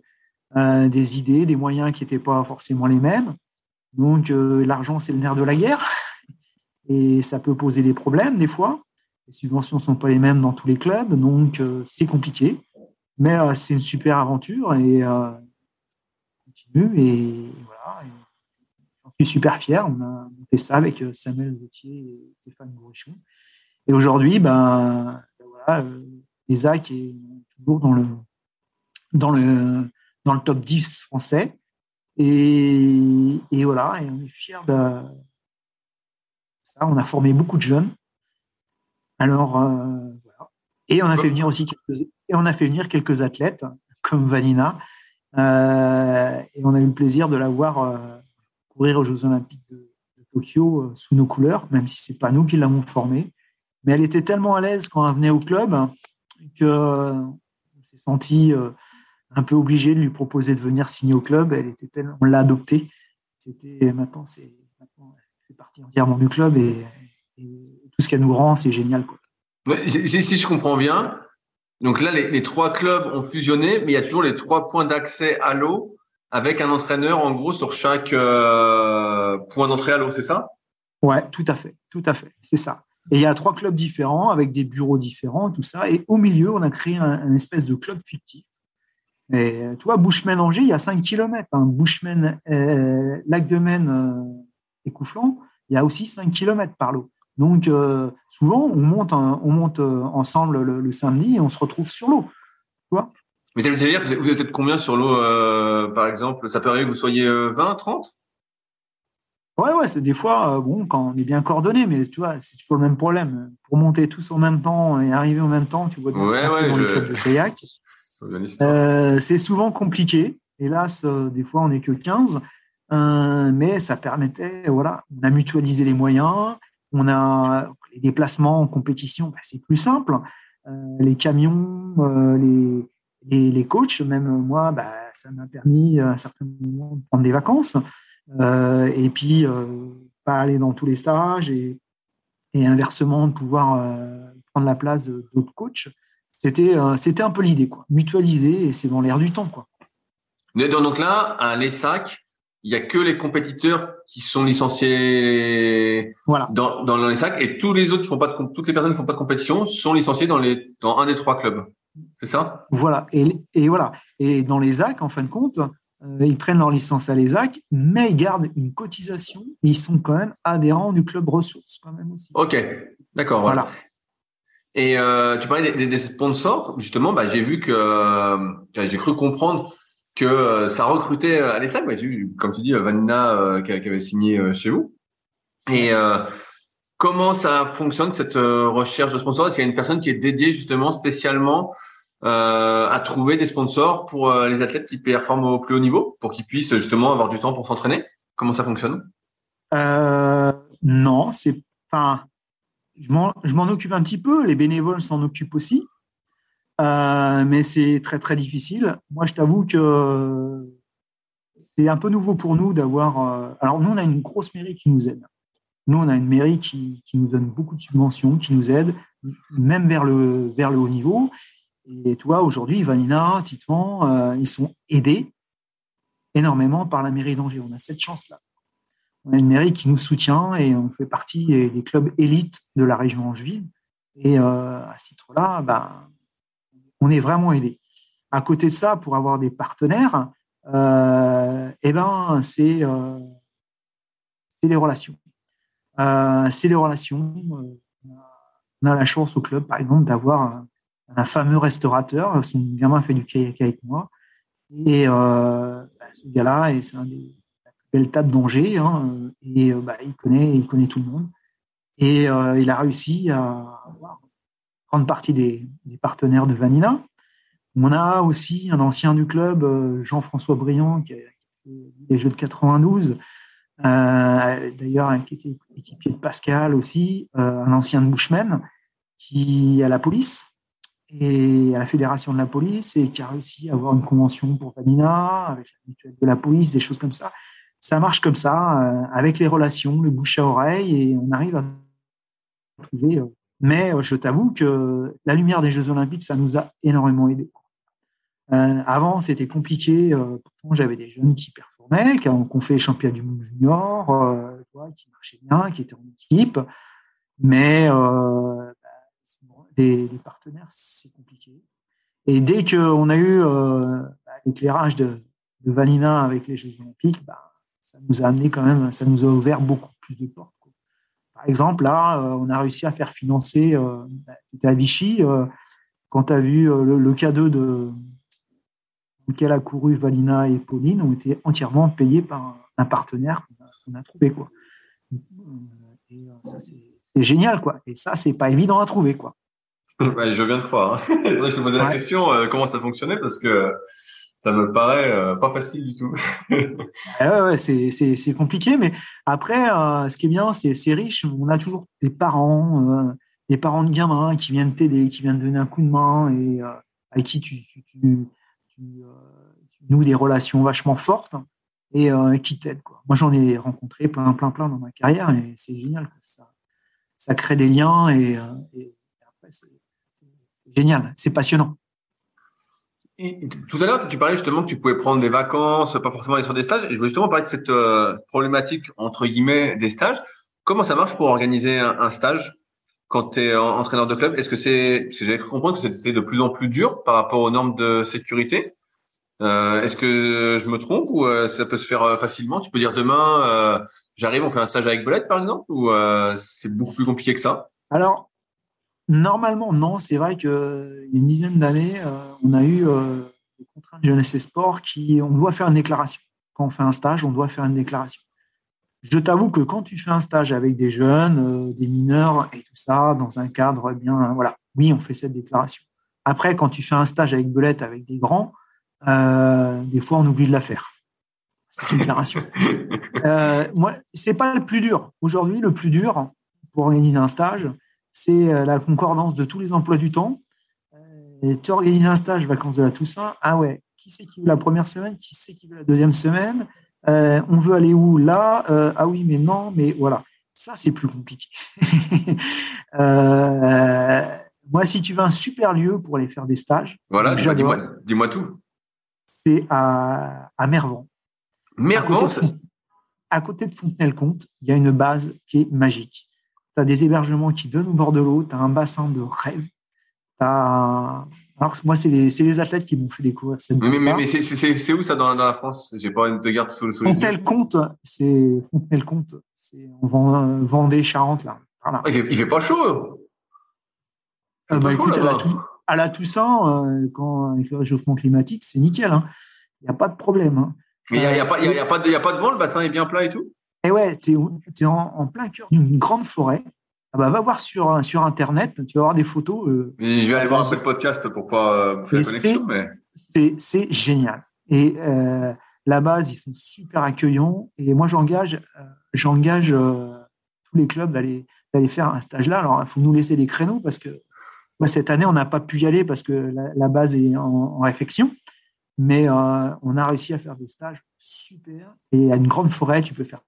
Speaker 2: des idées, des moyens qui n'étaient pas forcément les mêmes. Donc, l'argent, c'est le nerf de la guerre et ça peut poser des problèmes des fois. Les subventions ne sont pas les mêmes dans tous les clubs, donc euh, c'est compliqué. Mais euh, c'est une super aventure et euh, on continue. Et voilà. J'en suis super fier. On a fait ça avec Samuel Vautier et Stéphane Bourichon. Et aujourd'hui, ben, voilà, Isaac est toujours dans le, dans le, dans le top 10 français. Et, voilà, et on est fiers de ça. On a formé beaucoup de jeunes. Alors, euh, voilà. Et on a fait venir aussi quelques, et on a fait venir quelques athlètes, comme Vanina. Euh, et on a eu le plaisir de la voir euh, courir aux Jeux Olympiques de, Tokyo sous nos couleurs, même si c'est pas nous qui l'avons formée. Mais elle était tellement à l'aise quand elle venait au club que on s'est senti un peu obligé de lui proposer de venir signer au club. Elle était tellement, on l'a adoptée. C'était maintenant, c'est fait partie entièrement du club et, tout ce qu'elle nous rend, c'est génial.
Speaker 1: Quoi. si, je comprends bien, donc là, les, trois clubs ont fusionné, mais il y a toujours les trois points d'accès à l'eau avec un entraîneur en gros sur chaque euh, point d'entrée à l'eau, c'est ça?
Speaker 2: Ouais, tout à fait, tout à fait, c'est ça. Et il y a trois clubs différents avec des bureaux différents, tout ça. Et au milieu, on a créé un, espèce de club fictif. Et tu vois, Bushman-Angers, il y a 5 km. Hein. Bushman, euh, Lac de Maine euh, et il y a aussi 5 km par l'eau. Donc, euh, souvent, on monte, on monte ensemble le, samedi et on se retrouve sur l'eau. Tu
Speaker 1: Mais ça veut dire que vous êtes combien sur l'eau, par exemple? Ça peut arriver que vous soyez 20, 30
Speaker 2: Ouais, ouais, c'est des fois, euh, bon, quand on est bien coordonné, mais tu vois, c'est toujours le même problème. Pour monter tous en même temps et arriver en même temps, tu vois, dans les clubs de kayak, euh, c'est souvent compliqué. Hélas, euh, des fois, on n'est que 15, mais ça permettait, voilà, on a mutualisé les moyens, on a les déplacements en compétition, bah, c'est plus simple. les camions, les, les, coachs, même moi, bah, ça m'a permis à un certain moment de prendre des vacances. Euh, et puis euh, pas aller dans tous les stages et, et inversement de pouvoir euh, prendre la place d'autres coachs. C'était c'était un peu l'idée quoi, mutualiser et c'est dans l'air du temps quoi.
Speaker 1: Donc là, à l'ESSAC, il n'y a que les compétiteurs qui sont licenciés voilà. dans, dans l'ESSAC et tous les autres qui font pas de, toutes les personnes qui font pas de compétition sont licenciées dans les dans un des trois clubs. C'est ça?
Speaker 2: Voilà. Et, et, voilà. Et dans les AC, en fin de compte, ils prennent leur licence à l'ESAC, mais ils gardent une cotisation et ils sont quand même adhérents du club ressources quand même aussi.
Speaker 1: Ok, d'accord. Voilà. Et euh, tu parlais des, sponsors, justement, bah, j'ai vu que euh, j'ai cru comprendre que ça recrutait à l'ESAC. Bah, comme tu dis, Vanina qui, avait signé chez vous. Et comment ça fonctionne cette recherche de sponsors? Est-ce qu'il y a une personne qui est dédiée justement spécialement euh, à trouver des sponsors pour euh, les athlètes qui performent au plus haut niveau, pour qu'ils puissent justement avoir du temps pour s'entraîner Comment ça fonctionne?
Speaker 2: Euh, Non, c'est enfin, je m'en occupe un petit peu. Les bénévoles s'en occupent aussi, mais c'est très très difficile. Moi, je t'avoue que c'est un peu nouveau pour nous d'avoir. alors nous, on a une grosse mairie qui nous aide. Nous, on a une mairie qui, qui, nous donne beaucoup de subventions, qui nous aide, même vers le, vers le haut niveau. Et toi, aujourd'hui, Vanina, Titouan, euh, ils sont aidés énormément par la mairie d'Angers. On a cette chance-là. On a une mairie qui nous soutient et on fait partie des clubs élites de la région angevine. Et euh, à ce titre-là, ben, on est vraiment aidés. À côté de ça, pour avoir des partenaires, euh, eh ben, c'est les relations. c'est les relations. On a la chance au club, par exemple, d'avoir un fameux restaurateur. Son gamin fait du kayak avec moi. Et euh, bah, ce gars-là, c'est un des belles tables d'Angers. Hein, et euh, bah, il, connaît, il connaît tout le monde. Et euh, il a réussi à prendre partie des, partenaires de Vanina. On a aussi un ancien du club, Jean-François Briand, qui a fait les Jeux de 92. D'ailleurs, qui était équipier de Pascal aussi, un ancien de Bushman, qui à la police, et à la fédération de la police et qui a réussi à avoir une convention pour Vanina avec la mutuelle de la police, des choses comme ça. Ça marche comme ça, euh, avec les relations, le bouche à oreille, et on arrive à trouver. Euh, mais euh, je t'avoue que la lumière des Jeux Olympiques, ça nous a énormément aidé. avant, c'était compliqué. pourtant, j'avais des jeunes qui performaient, qui ont, fait championnat du monde junior, qui marchaient bien, qui étaient en équipe. Mais des, partenaires, c'est compliqué. Et dès qu'on a eu euh, l'éclairage de, de, Vanina avec les Jeux Olympiques, bah, ça nous a amené quand même, ça nous a ouvert beaucoup plus de portes. Par exemple, là, euh, on a réussi à faire financer, euh, c'était à Vichy, quand tu as vu le, cadeau de lequel a couru Valina et Pauline, ont été entièrement payés par un, partenaire qu'on a, trouvé. Quoi. c'est génial, quoi. Et ça, c'est pas évident à trouver, quoi.
Speaker 1: je viens de croire. Hein. je te posais la question euh, comment ça fonctionnait parce que ça me paraît euh, pas facile du tout.
Speaker 2: ouais, c'est compliqué, mais après, euh, ce qui est bien, c'est riche. On a toujours des parents, des parents de gamins qui viennent t'aider, qui viennent donner un coup de main et avec qui tu, tu, tu, tu, noues des relations vachement fortes. et qui t'aident. Moi, j'en ai rencontré plein, plein, plein dans ma carrière et c'est génial. Ça, ça crée des liens et, et après, c'est génial, c'est passionnant.
Speaker 1: tout à l'heure, tu parlais justement que tu pouvais prendre des vacances, pas forcément aller sur des stages. Et je voulais justement parler de cette problématique, entre guillemets, des stages. Comment ça marche pour organiser un, stage quand tu es entraîneur de club? Est-ce que c'est, parce que j'avais cru comprendre que c'était de plus en plus dur par rapport aux normes de sécurité euh, Est-ce que je me trompe ou euh, ça peut se faire euh, facilement? Tu peux dire demain, j'arrive, on fait un stage avec Belette par exemple, ou c'est beaucoup plus compliqué que ça?
Speaker 2: Alors, normalement, non. C'est vrai qu'il y a une dizaine d'années, on a eu des contraintes de jeunesse et sport qui, on doit faire une déclaration. Quand on fait un stage, on doit faire une déclaration. Je t'avoue que quand tu fais un stage avec des jeunes, euh, des mineurs et tout ça, dans un cadre bien, voilà, oui, on fait cette déclaration. Après, quand tu fais un stage avec Belette, avec des grands, euh, des fois, on oublie de la faire. Cette déclaration. euh, moi, c'est pas le plus dur. Aujourd'hui, le plus dur pour organiser un stage, c'est euh, la concordance de tous les emplois du temps. Et tu organises un stage vacances de la Toussaint. Ah ouais, qui c'est qui veut la première semaine? Qui c'est qui veut la deuxième semaine? Euh, on veut aller où? Là? Euh, Ah oui, mais non, mais voilà. Ça, c'est plus compliqué. Euh, moi, si tu veux un super lieu pour aller faire des stages,
Speaker 1: voilà, dis-moi, dis-moi tout.
Speaker 2: C'est à, à Mervan.
Speaker 1: Mervan
Speaker 2: à côté de Fontenay-le-Comte, il y a une base qui est magique. Tu as des hébergements qui donnent au bord de l'eau, tu as un bassin de rêve, as alors, moi, c'est les, les, athlètes qui m'ont fait découvrir cette
Speaker 1: Mais, mais, mais c'est où ça dans, dans, la France? J'ai pas une de garde sous, sous
Speaker 2: Fontenay-le-Comte, c'est Fontenay-le-Comte. C'est en Vendée, Charente, là.
Speaker 1: Voilà. Il, fait, il fait pas chaud
Speaker 2: euh, bah, écoute, à, la à la, Toussaint, euh, quand, avec le réchauffement climatique, c'est nickel. Hein. Il n'y a pas de problème. Hein.
Speaker 1: Mais il n'y a, y a, pas, y a, y a, pas de, y a pas de vent, le bassin est bien plat et tout?
Speaker 2: Et ouais, tu es, es en, en, plein cœur d'une grande forêt. Ah bah, va voir sur, sur Internet, tu vas voir des photos. Euh,
Speaker 1: je vais aller voir ce podcast pour pas euh, faire connexion. Mais...
Speaker 2: C'est génial. Et euh, la base, ils sont super accueillants. Et moi, j'engage euh, j'engage tous les clubs d'aller faire un stage là. Alors, il faut nous laisser des créneaux parce que cette année, on n'a pas pu y aller parce que la, la base est en, en réflexion. Mais on a réussi à faire des stages super. Et à une grande forêt, tu peux faire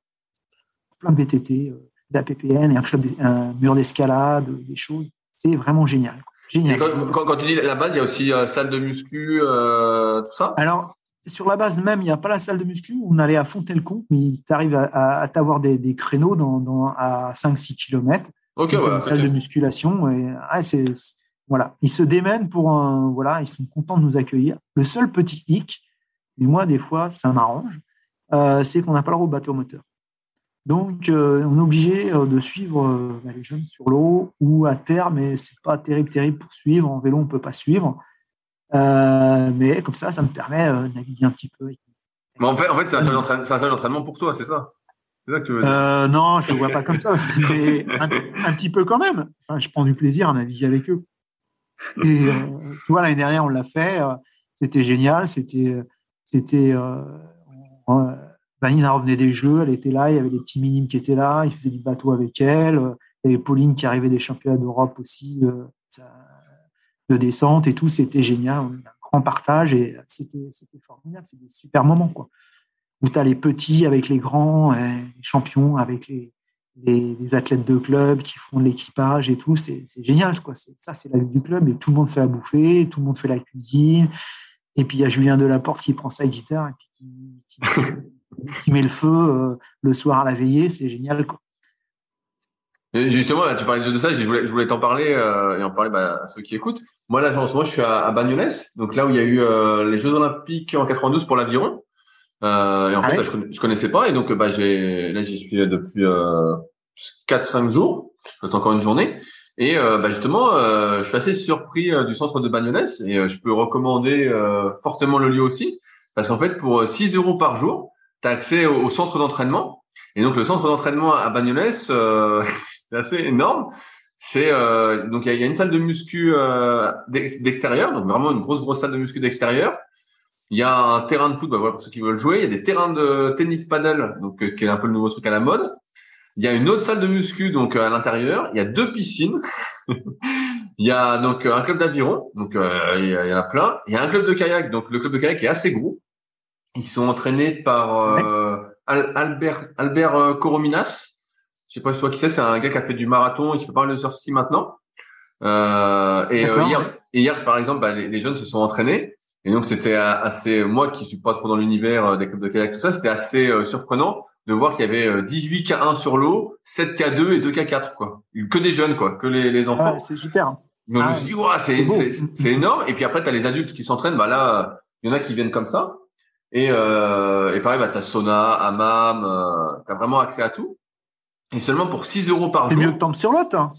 Speaker 2: plein de VTT d'APPN et un, club, un mur d'escalade, des choses. C'est vraiment génial. génial.
Speaker 1: Quand, quand, tu dis la base, il y a aussi euh, salle de muscu, euh, tout ça?
Speaker 2: Alors, sur la base même, il n'y a pas la salle de muscu. On allait à Fontenay-le-Comte, mais tu arrives à, à, t'avoir des, des, créneaux dans, dans à 5-6 km.
Speaker 1: Ok,
Speaker 2: une salle de musculation. Et, ah, voilà. Ils se démènent pour un. Voilà, ils sont contents de nous accueillir. Le seul petit hic, et moi, des fois, ça m'arrange, euh, c'est qu'on n'a pas le droit au bateau moteur. Donc, euh, on est obligé euh, de suivre euh, les jeunes sur l'eau ou à terre, mais c'est pas terrible, terrible pour suivre. En vélo, on peut pas suivre. mais comme ça, ça me permet de naviguer un petit peu.
Speaker 1: Mais en fait, en fait c'est un seul d'entraînement pour toi, c'est ça,
Speaker 2: ça que tu veux dire? Non, je le vois pas comme ça, mais un, petit peu quand même. Enfin, je prends du plaisir à naviguer avec eux. Et tu vois, l'année dernière, on l'a fait. C'était génial. C'était, c'était Vanina revenait des jeux, elle était là, il y avait des petits minimes qui étaient là, il faisait du bateau avec elle. Il y avait Pauline qui arrivait des championnats d'Europe aussi, euh, de descente et tout, c'était génial. Un grand partage et c'était formidable, c'était des super moments. Quoi. Où tu as les petits avec les grands, les champions avec les, les, athlètes de club qui font de l'équipage et tout, c'est génial. Quoi. Ça, c'est la vie du club et tout le monde fait à bouffer, tout le monde fait la cuisine. Et puis il y a Julien Delaporte qui prend sa guitare et qui met le feu euh, le soir à la veillée, c'est génial. Quoi.
Speaker 1: justement, là, tu parlais de ça, je voulais, je voulais t'en parler euh, et en parler bah, à ceux qui écoutent. Moi, là, en ce moment, je suis à, à Bagnoles, donc là où il y a eu euh, les Jeux Olympiques en 92 pour l'aviron. Euh, et en ah fait, je, je, connaissais pas, et donc bah, j'ai là j'y suis depuis euh, 4-5 jours, c'est encore une journée. Et bah, justement, je suis assez surpris du centre de Bagnoles et je peux recommander fortement le lieu aussi, parce qu'en fait, pour 6 euros par jour, tu as accès au, centre d'entraînement. Et donc le centre d'entraînement à Bagnoles, euh, c'est assez énorme. C'est euh, donc il y, a une salle de muscu euh, d'extérieur, donc vraiment une grosse grosse salle de muscu d'extérieur. Il y a un terrain de foot, bah, voilà, pour ceux qui veulent jouer. Il y a des terrains de tennis paddle, donc euh, qui est un peu le nouveau truc à la mode. Il y a une autre salle de muscu donc à l'intérieur. Il y a deux piscines. il y a donc un club d'aviron, donc il y, en a plein. Il y a un club de kayak, donc le club de kayak est assez gros. Ils sont entraînés par Albert Albert Corominas. Je sais pas si toi qui sais, c'est un gars qui a fait du marathon et qui fait pas mal de surski maintenant. et hier, hier, par exemple, bah, les, les, jeunes se sont entraînés. Et donc c'était assez, moi qui suis pas trop dans l'univers des clubs de kayak, tout ça, c'était assez surprenant de voir qu'il y avait 18 K1 sur l'eau, 7 K2 et 2 K4 quoi. Que des jeunes quoi, que les, les enfants.
Speaker 2: c'est super.
Speaker 1: Donc je me suis dit c'est énorme. Et puis après tu as les adultes qui s'entraînent. Bah là, il y en a qui viennent comme ça. Et, euh, et pareil, bah t'as sauna, hammam, euh, t'as vraiment accès à tout. Et seulement pour 6 euros par jour.
Speaker 2: C'est mieux que Temple sur l'autre. Hein.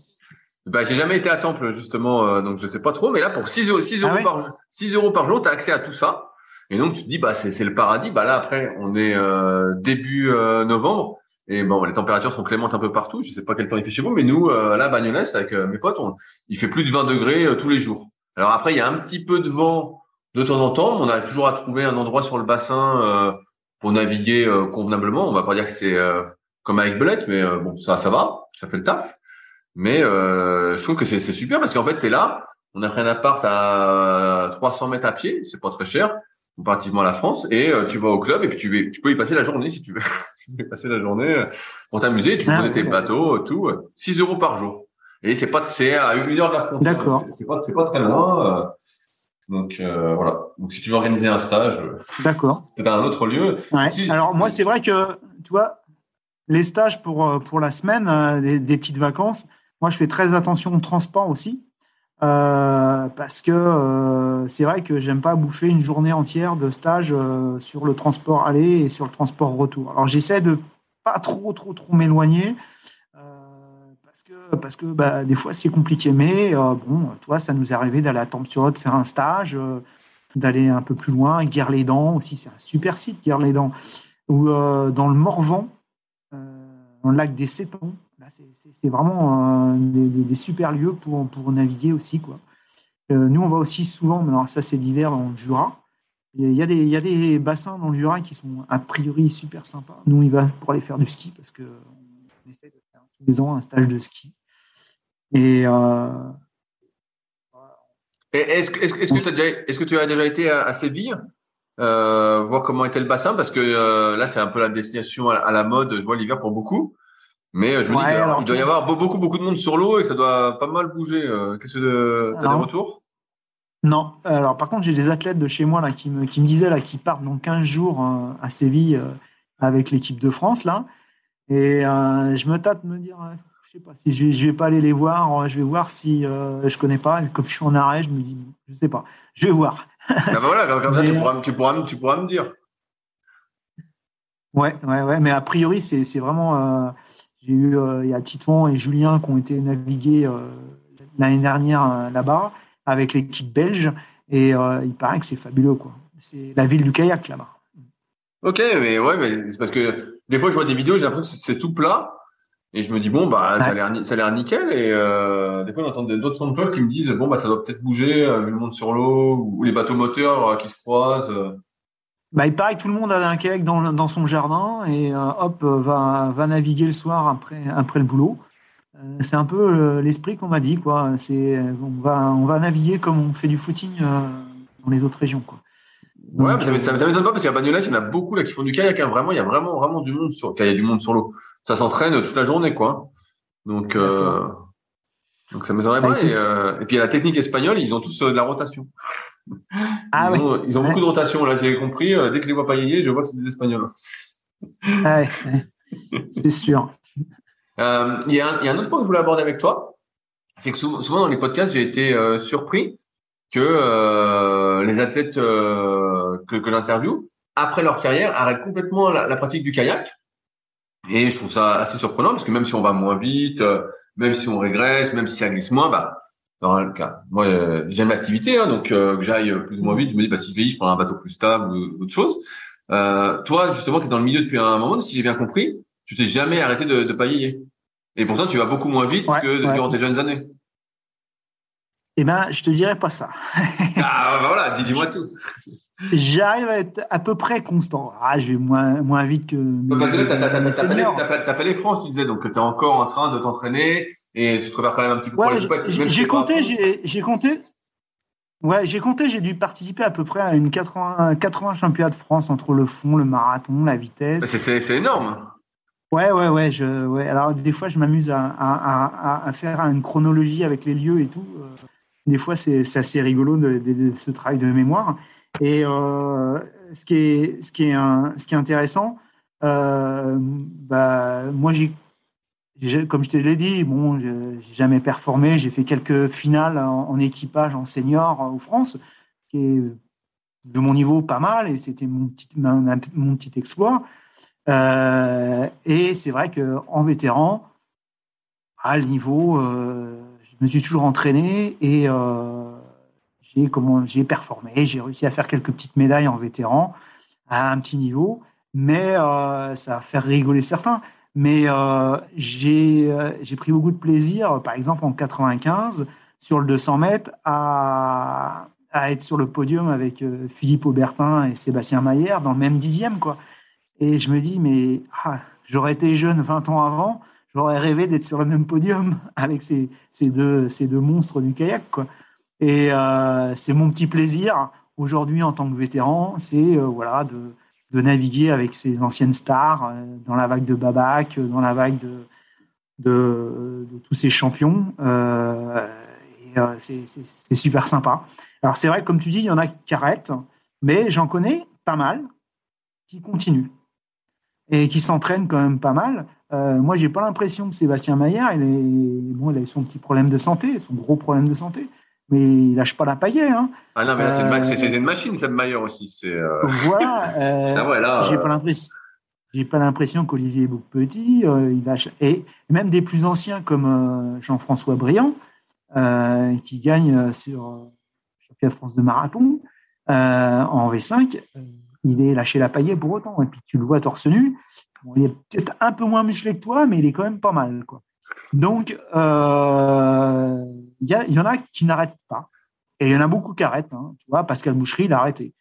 Speaker 1: Bah j'ai jamais été à Temple justement, euh, donc je sais pas trop. Mais là pour 6, 6 euros, ah par 6 euros par jour, t'as accès à tout ça. Et donc tu te dis bah c'est le paradis. Bah là après on est euh, début euh, novembre et bon les températures sont clémentes un peu partout. Je sais pas quel temps il fait chez vous, mais nous euh, là à Bagnoles avec mes potes, on, il fait plus de 20 degrés tous les jours. Alors après il y a un petit peu de vent de temps en temps. On a toujours à trouver un endroit sur le bassin pour naviguer convenablement. On va pas dire que c'est comme avec Belette, mais bon ça ça va, ça fait le taf. Mais je trouve que c'est super parce qu'en fait tu es là. On a pris un appart à 300 mètres à pied, c'est pas très cher comparativement à la France, et euh, tu vas au club et puis tu, tu peux y passer la journée si tu veux. tu peux y passer la journée euh, pour t'amuser, tu ah, tes bateaux, tout. 6 euh, euros par jour. Et c'est pas c'est à une heure de la frontière.
Speaker 2: D'accord.
Speaker 1: C'est pas c'est pas très loin. Donc voilà. Donc si tu veux organiser un stage,
Speaker 2: d'accord.
Speaker 1: C'est un autre lieu.
Speaker 2: Ouais. Alors moi c'est vrai que tu vois les stages pour pour la semaine, des, des petites vacances. Moi je fais très attention au transport aussi. Euh, parce que euh, c'est vrai que j'aime pas bouffer une journée entière de stage euh, sur le transport aller et sur le transport retour. Alors j'essaie de pas trop trop trop m'éloigner parce que bah, des fois c'est compliqué. Mais bon, toi ça nous est arrivé d'aller à Tempe-sur-Haute faire un stage, d'aller un peu plus loin, Guerre-les-Dents aussi, c'est un super site Guerre-les-Dents, ou dans le Morvan, dans le lac des Sétons c'est vraiment des, super lieux pour, naviguer aussi. Quoi. Euh, nous, on va aussi souvent, mais alors ça c'est l'hiver dans le Jura. Il y, a des, il bassins dans le Jura qui sont a priori super sympas. Nous, y va pour aller faire du ski parce qu'on essaie de faire tous les ans un stage de ski. Et. Euh,
Speaker 1: est-ce est que, que, tu as déjà été à, Séville euh, voir comment était le bassin? Parce que là c'est un peu la destination à, la mode je vois l'hiver pour beaucoup mais euh, je me dis qu'il doit y avoir beaucoup, beaucoup de monde sur l'eau et que ça doit pas mal bouger. Euh, qu'est-ce que tu as des retours?
Speaker 2: Non. Alors, par contre, j'ai des athlètes de chez moi là, qui, me, qui me disaient là, qu'ils partent dans 15 jours euh, à Séville avec l'équipe de France. là. Et je me tâte de me dire, je sais pas si je vais, vais pas aller les voir. Je vais voir si je connais pas. Comme je suis en arrêt, je me dis, je sais pas. Je vais voir.
Speaker 1: ah bah voilà, comme ça, tu pourras, tu, pourras, tu pourras me dire.
Speaker 2: Ouais, ouais, ouais. Mais a priori, c'est vraiment j'ai eu, euh, il y a Titouan et Julien qui ont été navigués euh, l'année dernière euh, là-bas avec l'équipe belge et il paraît que c'est fabuleux quoi. C'est la ville du kayak là-bas.
Speaker 1: Ok, mais ouais, mais c'est parce que des fois je vois des vidéos, j'ai l'impression que c'est tout plat et je me dis bon bah ça a l'air ça a l'air nickel et des fois j'entends d'autres sons de cloche qui me disent bon bah ça doit peut-être bouger vu le monde sur l'eau ou les bateaux moteurs qui se croisent.
Speaker 2: Bah, il paraît que tout le monde a un kayak dans, dans son jardin et euh, hop, va, va naviguer le soir après, après le boulot. Euh, c'est un peu euh, l'esprit qu'on m'a dit. Quoi. C'est, on, va, on va naviguer comme on fait du footing dans les autres régions. Quoi.
Speaker 1: ouais, ça, ça, m'étonne pas parce qu'à Bagnolet, il y en a beaucoup là qui font du kayak. Hein. Vraiment, il y a vraiment, vraiment du monde sur, il y a du monde sur l'eau. Ça s'entraîne toute la journée, quoi. Donc, donc ça m'étonnerait bah, pas. Et, et, puis, la technique espagnole, ils ont tous de la rotation. Ah ils, ont, ils ont beaucoup de rotation, là, j'ai compris. Euh, dès que je les vois pas je vois que c'est des Espagnols.
Speaker 2: c'est sûr.
Speaker 1: Euh, il y, a un, y, a un autre point que je voulais aborder avec toi. C'est que souvent, dans les podcasts, j'ai été euh, surpris que les athlètes que, que j'interviewe, après leur carrière, arrêtent complètement la, la, pratique du kayak. Et je trouve ça assez surprenant parce que même si on va moins vite, même si on régresse, même si ça glisse moins, bah, dans le cas. Moi, euh, j'aime l'activité, hein, donc euh, que j'aille plus ou moins vite, je me dis, bah, si je vieillis, je prends un bateau plus stable ou autre chose. Euh, toi, justement, qui es dans le milieu depuis un moment, si j'ai bien compris, tu t'es jamais arrêté de, de pailler. Et pourtant, tu vas beaucoup moins vite que durant tes jeunes années.
Speaker 2: Eh ben, je te dirais pas ça.
Speaker 1: ah, bah voilà, dis-moi tout.
Speaker 2: J'arrive à être à peu près constant. Ah, je vais moins, moins vite que.
Speaker 1: Parce que là, tu as, fait les France, tu disais, donc tu es encore en train de t'entraîner et tu te prépares quand même un petit peu.
Speaker 2: Ouais, j'ai compté, j'ai compté. Ouais, j'ai compté, j'ai dû participer à peu près à une 80, 80 championnats de France entre le fond, le marathon, la vitesse.
Speaker 1: C'est énorme.
Speaker 2: Ouais, ouais, ouais, je, ouais. Alors, des fois, je m'amuse à, à, à, faire une chronologie avec les lieux et tout. Euh, des fois, c'est assez rigolo de, ce travail de mémoire. Et euh, ce, qui est, ce, qui est un, ce qui est intéressant, euh, bah, moi, j'ai comme je te l'ai dit, bon, j'ai jamais performé. J'ai fait quelques finales en, équipage, en senior en France, qui est de mon niveau pas mal, et c'était mon petit, mon petit exploit. Euh, et c'est vrai qu'en vétéran, à le niveau, euh, je me suis toujours entraîné et euh, j'ai j'ai performé. J'ai réussi à faire quelques petites médailles en vétéran à un petit niveau, mais ça va faire rigoler certains. Mais euh, euh, j'ai pris beaucoup de plaisir, par exemple en 95, sur le 200 mètres, à, à être sur le podium avec euh, Philippe Aubertin et Sébastien Maillère dans le même dixième. Quoi. Et je me dis, mais ah, j'aurais été jeune 20 ans avant, j'aurais rêvé d'être sur le même podium avec ces, ces, deux, ces deux monstres du kayak. Quoi. Et euh, c'est mon petit plaisir aujourd'hui en tant que vétéran, c'est euh, voilà, de, naviguer avec ces anciennes stars euh, dans la vague de Babac, dans la vague de, tous ces champions. Euh, euh, c'est super sympa. Alors c'est vrai, comme tu dis, il y en a qui arrêtent, mais j'en connais pas mal qui continuent et qui s'entraînent quand même pas mal. moi, j'ai pas l'impression que Sébastien Maillard, bon, il a eu son petit problème de santé, son gros problème de santé mais il lâche pas la paillette. Hein.
Speaker 1: Ah non, mais là, c'est une, euh, machine, Seb Mayer aussi.
Speaker 2: Euh... Voilà. Euh, ah j'ai pas l'impression. J'ai pas l'impression qu'Olivier Bouc-Petit, euh, il lâche. Et même des plus anciens comme Jean-François Briand, qui gagne sur Championnat de France de marathon en V5, il est lâché la paillette pour autant. Et puis tu le vois torse nu. il est peut-être un peu moins musclé que toi, mais il est quand même pas mal. Quoi. Donc, euh, il y, en a qui n'arrêtent pas. Et il y en a beaucoup qui arrêtent. Hein, tu vois, Pascal Boucherie, il a arrêté.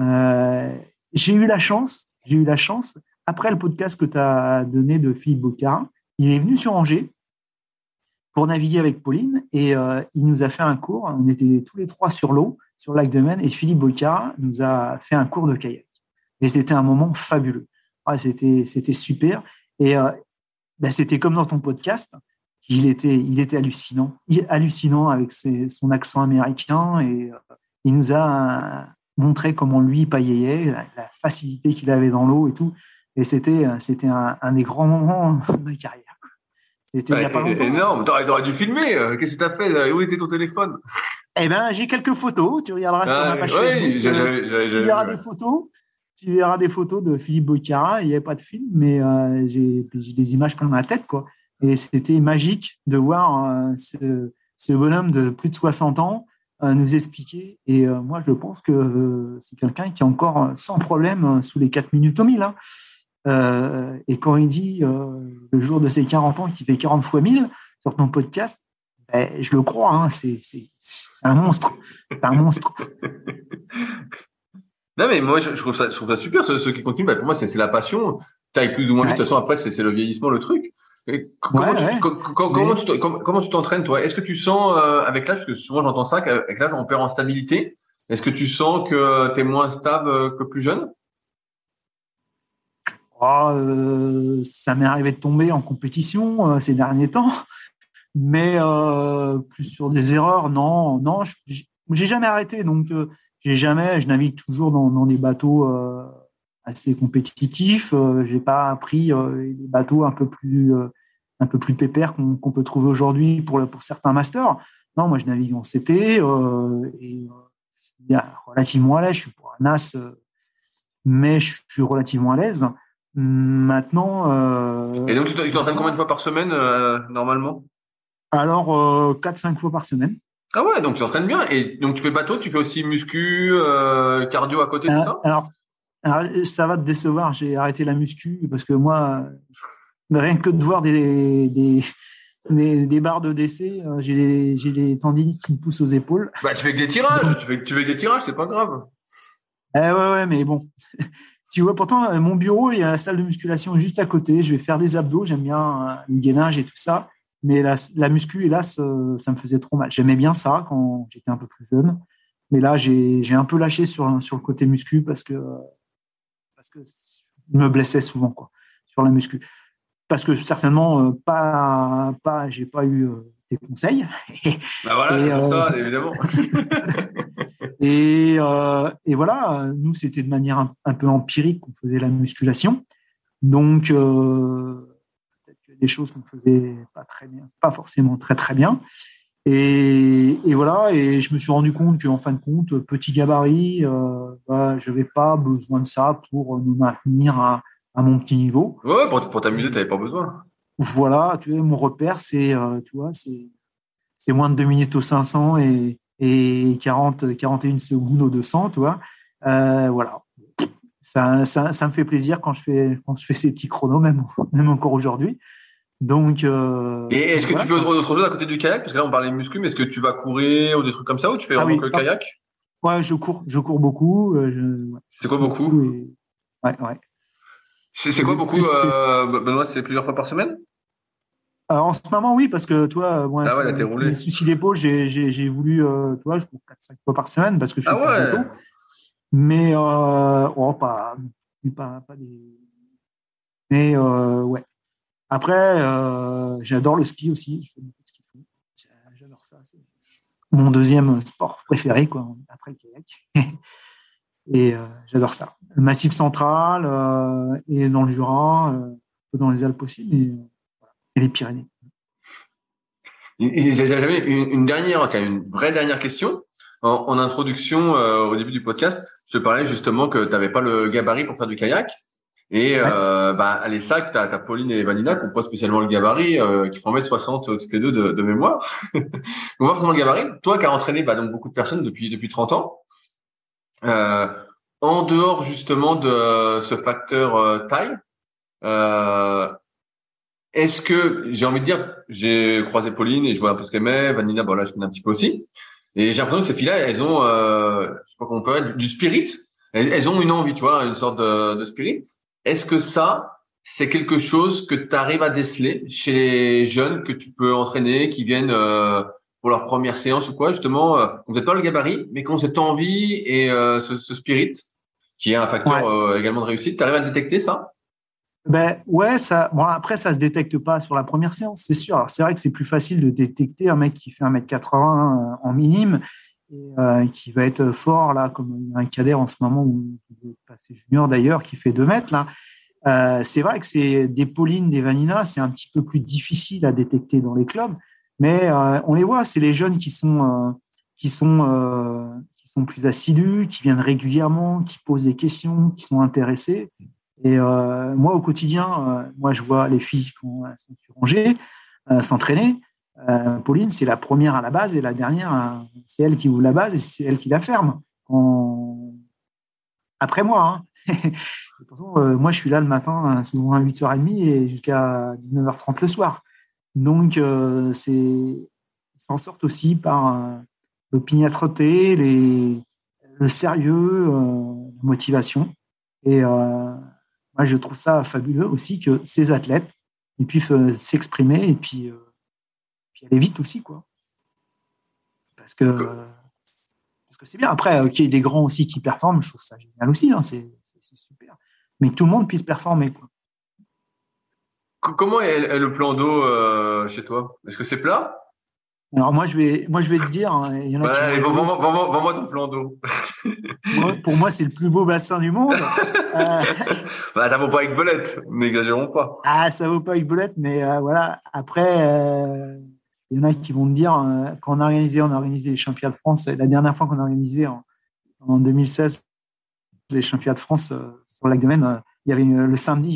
Speaker 2: Euh, j'ai eu la chance, j'ai eu la chance, après le podcast que tu as donné de Philippe Bocard, il est venu sur Angers pour naviguer avec Pauline et euh, il nous a fait un cours. On était tous les trois sur l'eau, sur le lac de Maine, et Philippe Bocard nous a fait un cours de kayak. Et c'était un moment fabuleux. Ah, c'était, super. Et ben, c'était comme dans ton podcast. Il était, il était hallucinant, hallucinant avec son accent américain et euh, il nous a montré comment lui paillait, la, la facilité qu'il avait dans l'eau et tout. Et c'était, c'était un, des grands moments de ma carrière.
Speaker 1: C'était longtemps. énorme. T'aurais, dû filmer. Euh, qu'est-ce que tu as fait Où était ton téléphone?
Speaker 2: Eh ben, j'ai quelques photos. Tu regarderas sur ma page Facebook. Euh, tu verras des photos tu verras des photos de Philippe Bocara. Il n'y avait pas de film, mais euh, j'ai des images plein dans la tête. Quoi. Et c'était magique de voir euh, ce, bonhomme de plus de 60 ans euh, nous expliquer. Et moi, je pense que c'est quelqu'un qui est encore sans problème sous les 4 minutes au 1000. Hein. et quand il dit le jour de ses 40 ans qu'il fait 40 fois 1000 sur ton podcast, ben, je le crois, hein, c'est un monstre. C'est un monstre.
Speaker 1: Non, mais moi, je, trouve, ça, je trouve ça super, ceux, qui continuent. Bah, pour moi, c'est la passion. Tu plus ou moins De toute façon, après, c'est le vieillissement, le truc. Comment, tu, comment, tu t'entraînes, toi? Est-ce que tu sens, euh, avec l'âge, parce que souvent j'entends ça, qu'avec l'âge, on perd en stabilité. Est-ce que tu sens que tu es moins stable euh, que plus jeune?
Speaker 2: Oh, euh, Ça m'est arrivé de tomber en compétition ces derniers temps. Mais plus sur des erreurs, non, non, j'ai jamais arrêté. Donc, j'ai jamais, je navigue toujours dans, dans des bateaux assez compétitifs. Euh, j'ai pas pris euh, des bateaux un peu plus un peu plus pépères qu'on peut trouver aujourd'hui pour, pour certains masters. Non, moi je navigue en CP et je suis relativement à l'aise. Je suis pour un as, mais je suis relativement à l'aise. Maintenant.
Speaker 1: et donc tu t'entraînes combien de fois par semaine normalement?
Speaker 2: Alors 4-5 fois par semaine.
Speaker 1: Ah ouais, donc tu entraînes bien. Et donc tu fais bateau, tu fais aussi muscu, euh, cardio à côté, tout euh, ça?
Speaker 2: alors, ça va te décevoir, j'ai arrêté la muscu parce que moi, rien que de voir des, des, des, barres de décès, euh, j'ai les, les tendinites qui me poussent aux épaules.
Speaker 1: Bah, tu fais que des tirages, tu fais, tu fais des tirages, c'est pas grave.
Speaker 2: Eh ouais, ouais, mais bon. tu vois, pourtant, mon bureau, il y a la salle de musculation juste à côté. Je vais faire des abdos, j'aime bien le gainage et tout ça. Mais la, la muscu, hélas, ça me faisait trop mal. J'aimais bien ça quand j'étais un peu plus jeune. mais là, j'ai un peu lâché sur, sur le côté muscu parce que, parce que je me blessais souvent quoi, sur la muscu. Parce que certainement, pas, pas, j'ai pas eu des conseils.
Speaker 1: Bah voilà, c'est pour ça, évidemment.
Speaker 2: et, et, voilà, nous, c'était de manière un, un peu empirique qu'on faisait la musculation. Donc, des choses qu'on faisait pas très bien, pas forcément très très bien. Et, voilà, et je me suis rendu compte qu'en fin de compte, petit gabarit, euh, bah, je n'avais pas besoin de ça pour me maintenir à, mon petit niveau.
Speaker 1: Ouais, pour, pour t'amuser, tu n'avais pas besoin.
Speaker 2: Voilà, tu vois, mon repère, c'est, euh, tu vois, c'est, c'est moins de 2 minutes au 500 et, et 40, 41 secondes au 200, tu vois. Euh, voilà. Ça, ça, ça, me fait plaisir quand je fais, quand je fais ces petits chronos, même, même encore aujourd'hui. Donc. Euh,
Speaker 1: et est-ce que tu fais autre chose à côté du kayak? Parce que là, on parlait de muscu, mais est-ce que tu vas courir ou des trucs comme ça ou tu fais ah le kayak?
Speaker 2: Ouais, je cours, je cours beaucoup.
Speaker 1: Euh, c'est quoi beaucoup?
Speaker 2: Ouais, ouais.
Speaker 1: C'est quoi beaucoup, euh, Benoît C'est plusieurs fois par semaine?
Speaker 2: Alors, En ce moment, oui, parce que toi,
Speaker 1: ouais, ah ouais, là, roulé.
Speaker 2: les soucis d'épaule, j'ai voulu, euh, toi, je cours 4-5 fois par semaine parce que je suis
Speaker 1: ah ouais.
Speaker 2: Mais, oh, pas, pas, pas des. Mais, ouais. Après, euh, j'adore le ski aussi. Je fais beaucoup de ski J'adore ça. C'est mon deuxième sport préféré, quoi, après le kayak. et euh, j'adore ça. Le Massif central euh, et dans le Jura, dans les Alpes aussi, mais, et les Pyrénées.
Speaker 1: J'avais une, dernière, une vraie dernière question. En, introduction, au début du podcast, je te parlais justement que tu n'avais pas le gabarit pour faire du kayak. Et euh, bah, les sacs, tu as, Pauline et Vanina qui n'ont pas spécialement le gabarit, euh, qui font mettre 60 toutes les deux de, de mémoire. On va le gabarit. Toi qui as entraîné bah, donc beaucoup de personnes depuis depuis 30 ans, euh, en dehors justement de ce facteur euh, taille, euh, est-ce que j'ai envie de dire, j'ai croisé Pauline et je vois un peu ce qu'elle met, Vanina, bon là je connais un petit peu aussi, et j'ai l'impression que ces filles-là, elles ont, euh, je sais pas comment on peut dire, du spirit. Elles, elles, ont une envie, tu vois, une sorte de, de spirit. Est-ce que ça, c'est quelque chose que tu arrives à déceler chez les jeunes que tu peux entraîner, qui viennent euh, pour leur première séance ou quoi, justement, euh, on pas le gabarit, mais qu'on cette envie et euh, ce, ce, spirit, qui est un facteur euh, également de réussite, tu arrives à détecter ça?
Speaker 2: Ben ouais, ça. Bon après, ça se détecte pas sur la première séance, c'est sûr. Alors c'est vrai que c'est plus facile de détecter un mec qui fait 1m80 en minime et qui va être fort là, comme un cadet en ce moment où passer junior d'ailleurs, qui fait 2 mètres là. Euh, c'est vrai que c'est des Paulines, des Vanina, c'est un petit peu plus difficile à détecter dans les clubs, mais euh, on les voit, c'est les jeunes qui sont euh, qui sont qui sont plus assidus, qui viennent régulièrement, qui posent des questions, qui sont intéressés. Et moi, au quotidien, moi, je vois les filles qui sont sur Angers s'entraîner. Euh, Pauline, c'est la première à la base et la dernière, euh, c'est elle qui ouvre la base et c'est elle qui la ferme. Après moi. Hein. Euh, moi, je suis là le matin, souvent à 8h30 et jusqu'à 19h30 le soir. Donc, c'est s'en sortent aussi par l'opiniâtreté, les, le sérieux, la motivation. Et moi, je trouve ça fabuleux aussi que ces athlètes puissent s'exprimer et puis aller vite aussi, quoi. Parce que parce que c'est bien. Après, euh, qu'il y ait des grands aussi qui performent, je trouve ça génial aussi. Hein, c'est super. Mais que tout le monde puisse performer, quoi.
Speaker 1: Comment est, le plan d'eau euh, chez toi? Est-ce que c'est plat?
Speaker 2: Alors moi je vais, moi je vais te dire, hein,
Speaker 1: il y en a ouais, qui vends-moi ton plan d'eau.
Speaker 2: pour moi c'est le plus beau bassin du monde.
Speaker 1: euh... bah, ça vaut pas avec belette, n'exagérons pas.
Speaker 2: Ah ça vaut pas avec belette, mais euh, voilà. Après, euh, il y en a qui vont me dire, euh, quand on a organisé, on a organisé les championnats de France, la dernière fois qu'on a organisé en, 2016 les championnats de France euh, sur le lac de Maine, euh, il y avait le samedi, il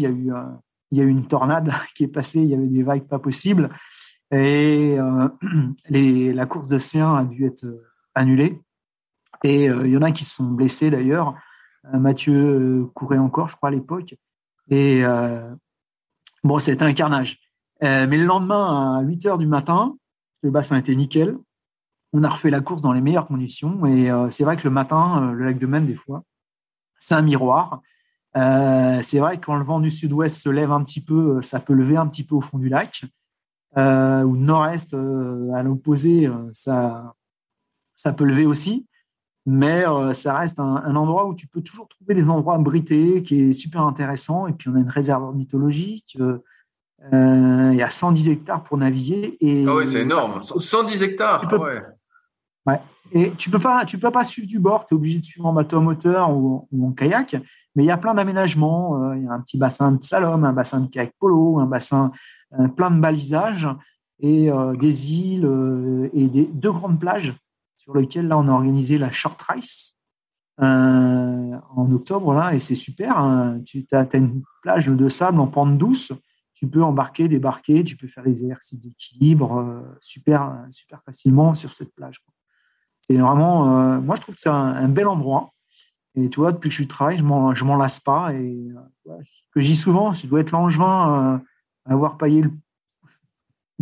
Speaker 2: y a eu une tornade qui est passée, il y avait des vagues pas possibles et la course de C1 a dû être annulée et il y en a qui se sont blessés d'ailleurs. Mathieu courait encore, je crois à l'époque et bon, c'était un carnage. mais le lendemain à 8 heures du matin, le bassin était nickel. On a refait la course dans les meilleures conditions. Et euh, c'est vrai que le matin, euh, le lac de Maine, des fois, c'est un miroir. Euh, c'est vrai que quand le vent du sud-ouest se lève un petit peu, ça peut lever un petit peu au fond du lac. ou nord-est, à l'opposé, ça, ça peut lever aussi. mais ça reste un, endroit où tu peux toujours trouver des endroits abrités qui est super intéressant. Et puis, on a une réserve ornithologique. Il y a 110 hectares pour naviguer. Et,
Speaker 1: ah oui, c'est énorme. 110 hectares.
Speaker 2: Ah ouais. ouais. Et tu peux pas, tu peux pas suivre du bord. Tu es obligé de suivre en bateau à moteur ou, en kayak. Mais il y a plein d'aménagements. Il y a un petit bassin de salom, un bassin de kayak polo, un bassin plein de balisages et des îles et des, deux grandes plages sur lequel là on a organisé la short race euh, en octobre là et c'est super. Hein. Tu as, une plage de sable en pente douce. Tu peux embarquer, débarquer, tu peux faire les exercices d'équilibre euh, super, super facilement sur cette plage. C'est vraiment, euh, moi je trouve que c'est un, bel endroit. Et tu vois, depuis que je travaille, je je m'en lasse pas. Et ce que dis souvent, je dois être l'angevin à avoir payé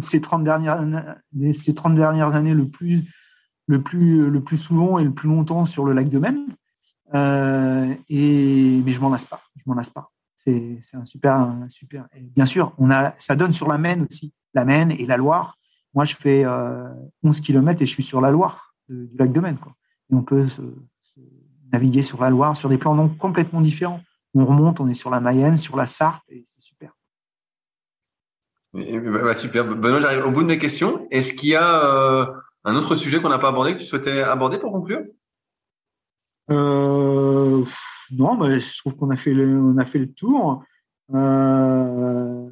Speaker 2: ces 30 dernières, ces 30 dernières années le plus le plus, le plus souvent et le plus longtemps sur le lac de Maine. Euh, et, mais je m'en lasse pas. Je m'en lasse pas. C'est, un super, super. Et bien sûr, on a, ça donne sur la Maine aussi, la Maine et la Loire. Moi, je fais 11 euh, km et je suis sur la Loire du lac de Maine. Quoi. Et on peut se, naviguer sur la Loire sur des plans complètement différents. On remonte, on est sur la Mayenne, sur la Sarthe, et c'est super.
Speaker 1: Bah, super. Benoît, j'arrive au bout de mes questions. Est-ce qu'il y a euh, un autre sujet qu'on n'a pas abordé que tu souhaitais aborder pour conclure?
Speaker 2: Euh, Non, mais je trouve qu'on a fait le, on a fait le tour. Euh,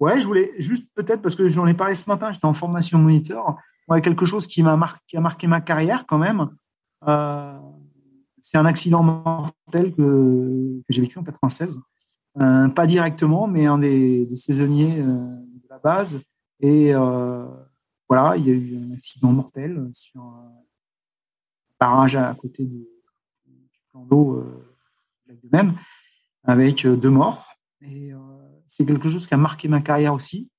Speaker 2: ouais, je voulais juste peut-être parce que j'en ai parlé ce matin, j'étais en formation moniteur. Quelque chose qui m'a marqué, a marqué ma carrière quand même. Euh, c'est un accident mortel que, j'ai vécu en 96. pas directement, mais un des, saisonniers de la base. Et voilà, il y a eu un accident mortel sur un barrage à côté du, plan d'eau euh, avec euh, deux morts. Euh, c'est quelque chose qui a marqué ma carrière aussi.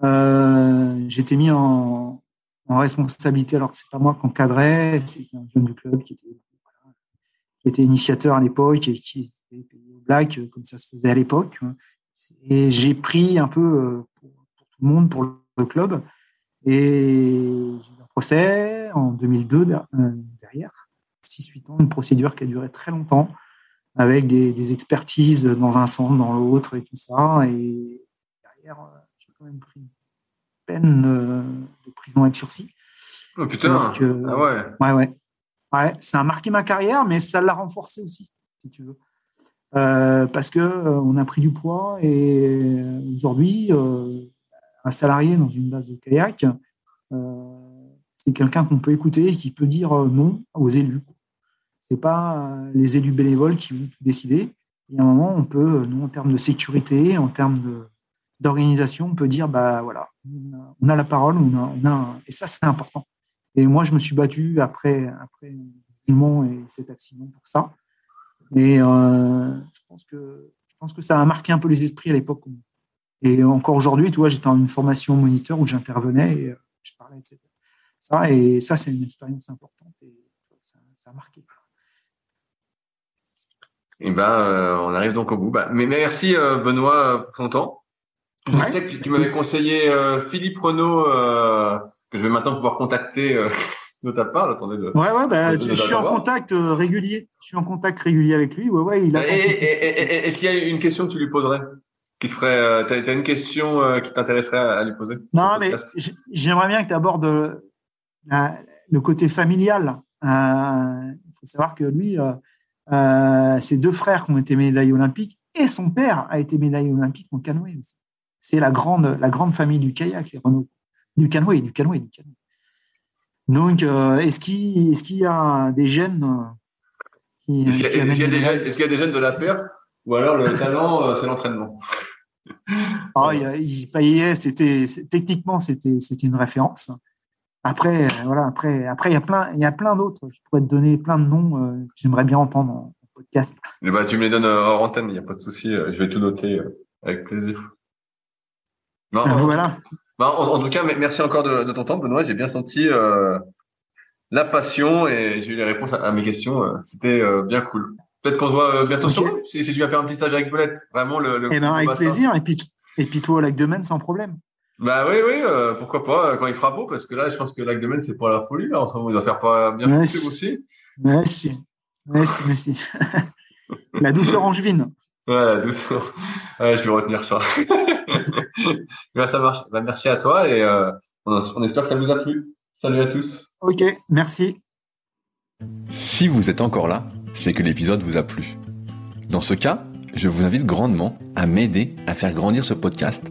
Speaker 2: J'étais mis en, responsabilité alors que c'est pas moi qui encadrais, c'était un jeune du club qui était, initiateur à l'époque et qui était au black comme ça se faisait à l'époque. Et j'ai pris un peu pour, tout le monde, pour le club, et j'ai eu un procès en 2002 euh, derrière, 6-8 ans, une procédure qui a duré très longtemps, avec des, expertises dans un sens, dans l'autre et tout ça. Et derrière, euh, j'ai quand même pris une peine euh, de prison avec sursis.
Speaker 1: Oh putain ah ouais
Speaker 2: Ouais, ouais. ouais ça a marqué ma carrière, mais ça l'a renforcé aussi, si tu veux. parce que on a pris du poids et aujourd'hui, un salarié dans une base de kayak, euh, c'est quelqu'un qu'on peut écouter et qui peut dire euh, non aux élus. Ce n'est pas euh, les élus bénévoles qui vont tout décider. Y a un moment, on peut, nous, en termes de sécurité, en termes d'organisation, on peut dire, bah voilà, on a, la parole, on a, et ça, c'est important. Et moi, je me suis battu après, après le et cet accident pour ça. Et je, pense que, je pense que ça a marqué un peu les esprits à l'époque. Et encore aujourd'hui, tu vois, j'étais en une formation moniteur où j'intervenais et euh, je parlais de ça. Et ça, c'est une expérience importante et ça, a marqué.
Speaker 1: Et eh ben, euh, on arrive donc au bout. Bah, mais merci euh, Benoît pour ton temps. Je sais que tu, m'avais conseillé Philippe Renaud que je vais maintenant pouvoir contacter de ta part. Attendez. De,
Speaker 2: ouais, ouais, bah, je suis en contact régulier. Je suis en contact régulier avec lui. Ouais, ouais, il
Speaker 1: a. Est-ce qu'il y a une question que tu lui poserais qui te ferait. Euh, tu as, une question euh, qui t'intéresserait à, lui poser
Speaker 2: Non, mais j'aimerais bien que tu abordes euh, le côté familial. Il faut savoir que lui, ses deux frères qui ont été médaillés olympiques et son père a été médaillé olympique en canoë. C'est la grande, la grande famille du kayak, les Renault. Du canoë, du canoë, du canoë. Donc, est-ce qu'il est y a des gènes
Speaker 1: qui, Est-ce qu'il y, a des gènes de la perte ou alors le talent, c'est l'entraînement?
Speaker 2: Ah, il, c'était techniquement c'était c'était une référence. Après euh, voilà après après il y a plein il y a plein d'autres. Je pourrais te donner plein de noms euh, que j'aimerais bien entendre en, podcast.
Speaker 1: Eh bah, ben, tu me les donnes euh, hors antenne, il n'y a pas de souci. Je vais tout noter avec plaisir.
Speaker 2: voilà.
Speaker 1: En, en, tout cas, merci encore de, ton temps, Benoît. J'ai bien senti la passion et j'ai eu les réponses à, mes questions. C'était bien cool. Peut-être qu'on se voit bientôt sur nous, si, tu vas faire un petit stage avec Bolette. Vraiment, le, le
Speaker 2: eh ben, avec plaisir. Et puis, et puis toi, au lac de Maine, sans problème.
Speaker 1: Bah oui, oui, euh, pourquoi pas, quand il fera beau, parce que là, je pense que le lac de Maine, c'est pas la folie. Là, en ce moment, il va faire pas bien ouais, aussi.
Speaker 2: Merci. Merci, merci. la douceur angevine.
Speaker 4: Ouais, la douceur. Ouais, je vais retenir ça. ça marche. Bah, merci à toi et euh, on, espère que ça vous a plu. Salut à tous.
Speaker 2: Ok, merci.
Speaker 1: Si vous êtes encore là, c'est que l'épisode vous a plu. Dans ce cas, je vous invite grandement à m'aider à faire grandir ce podcast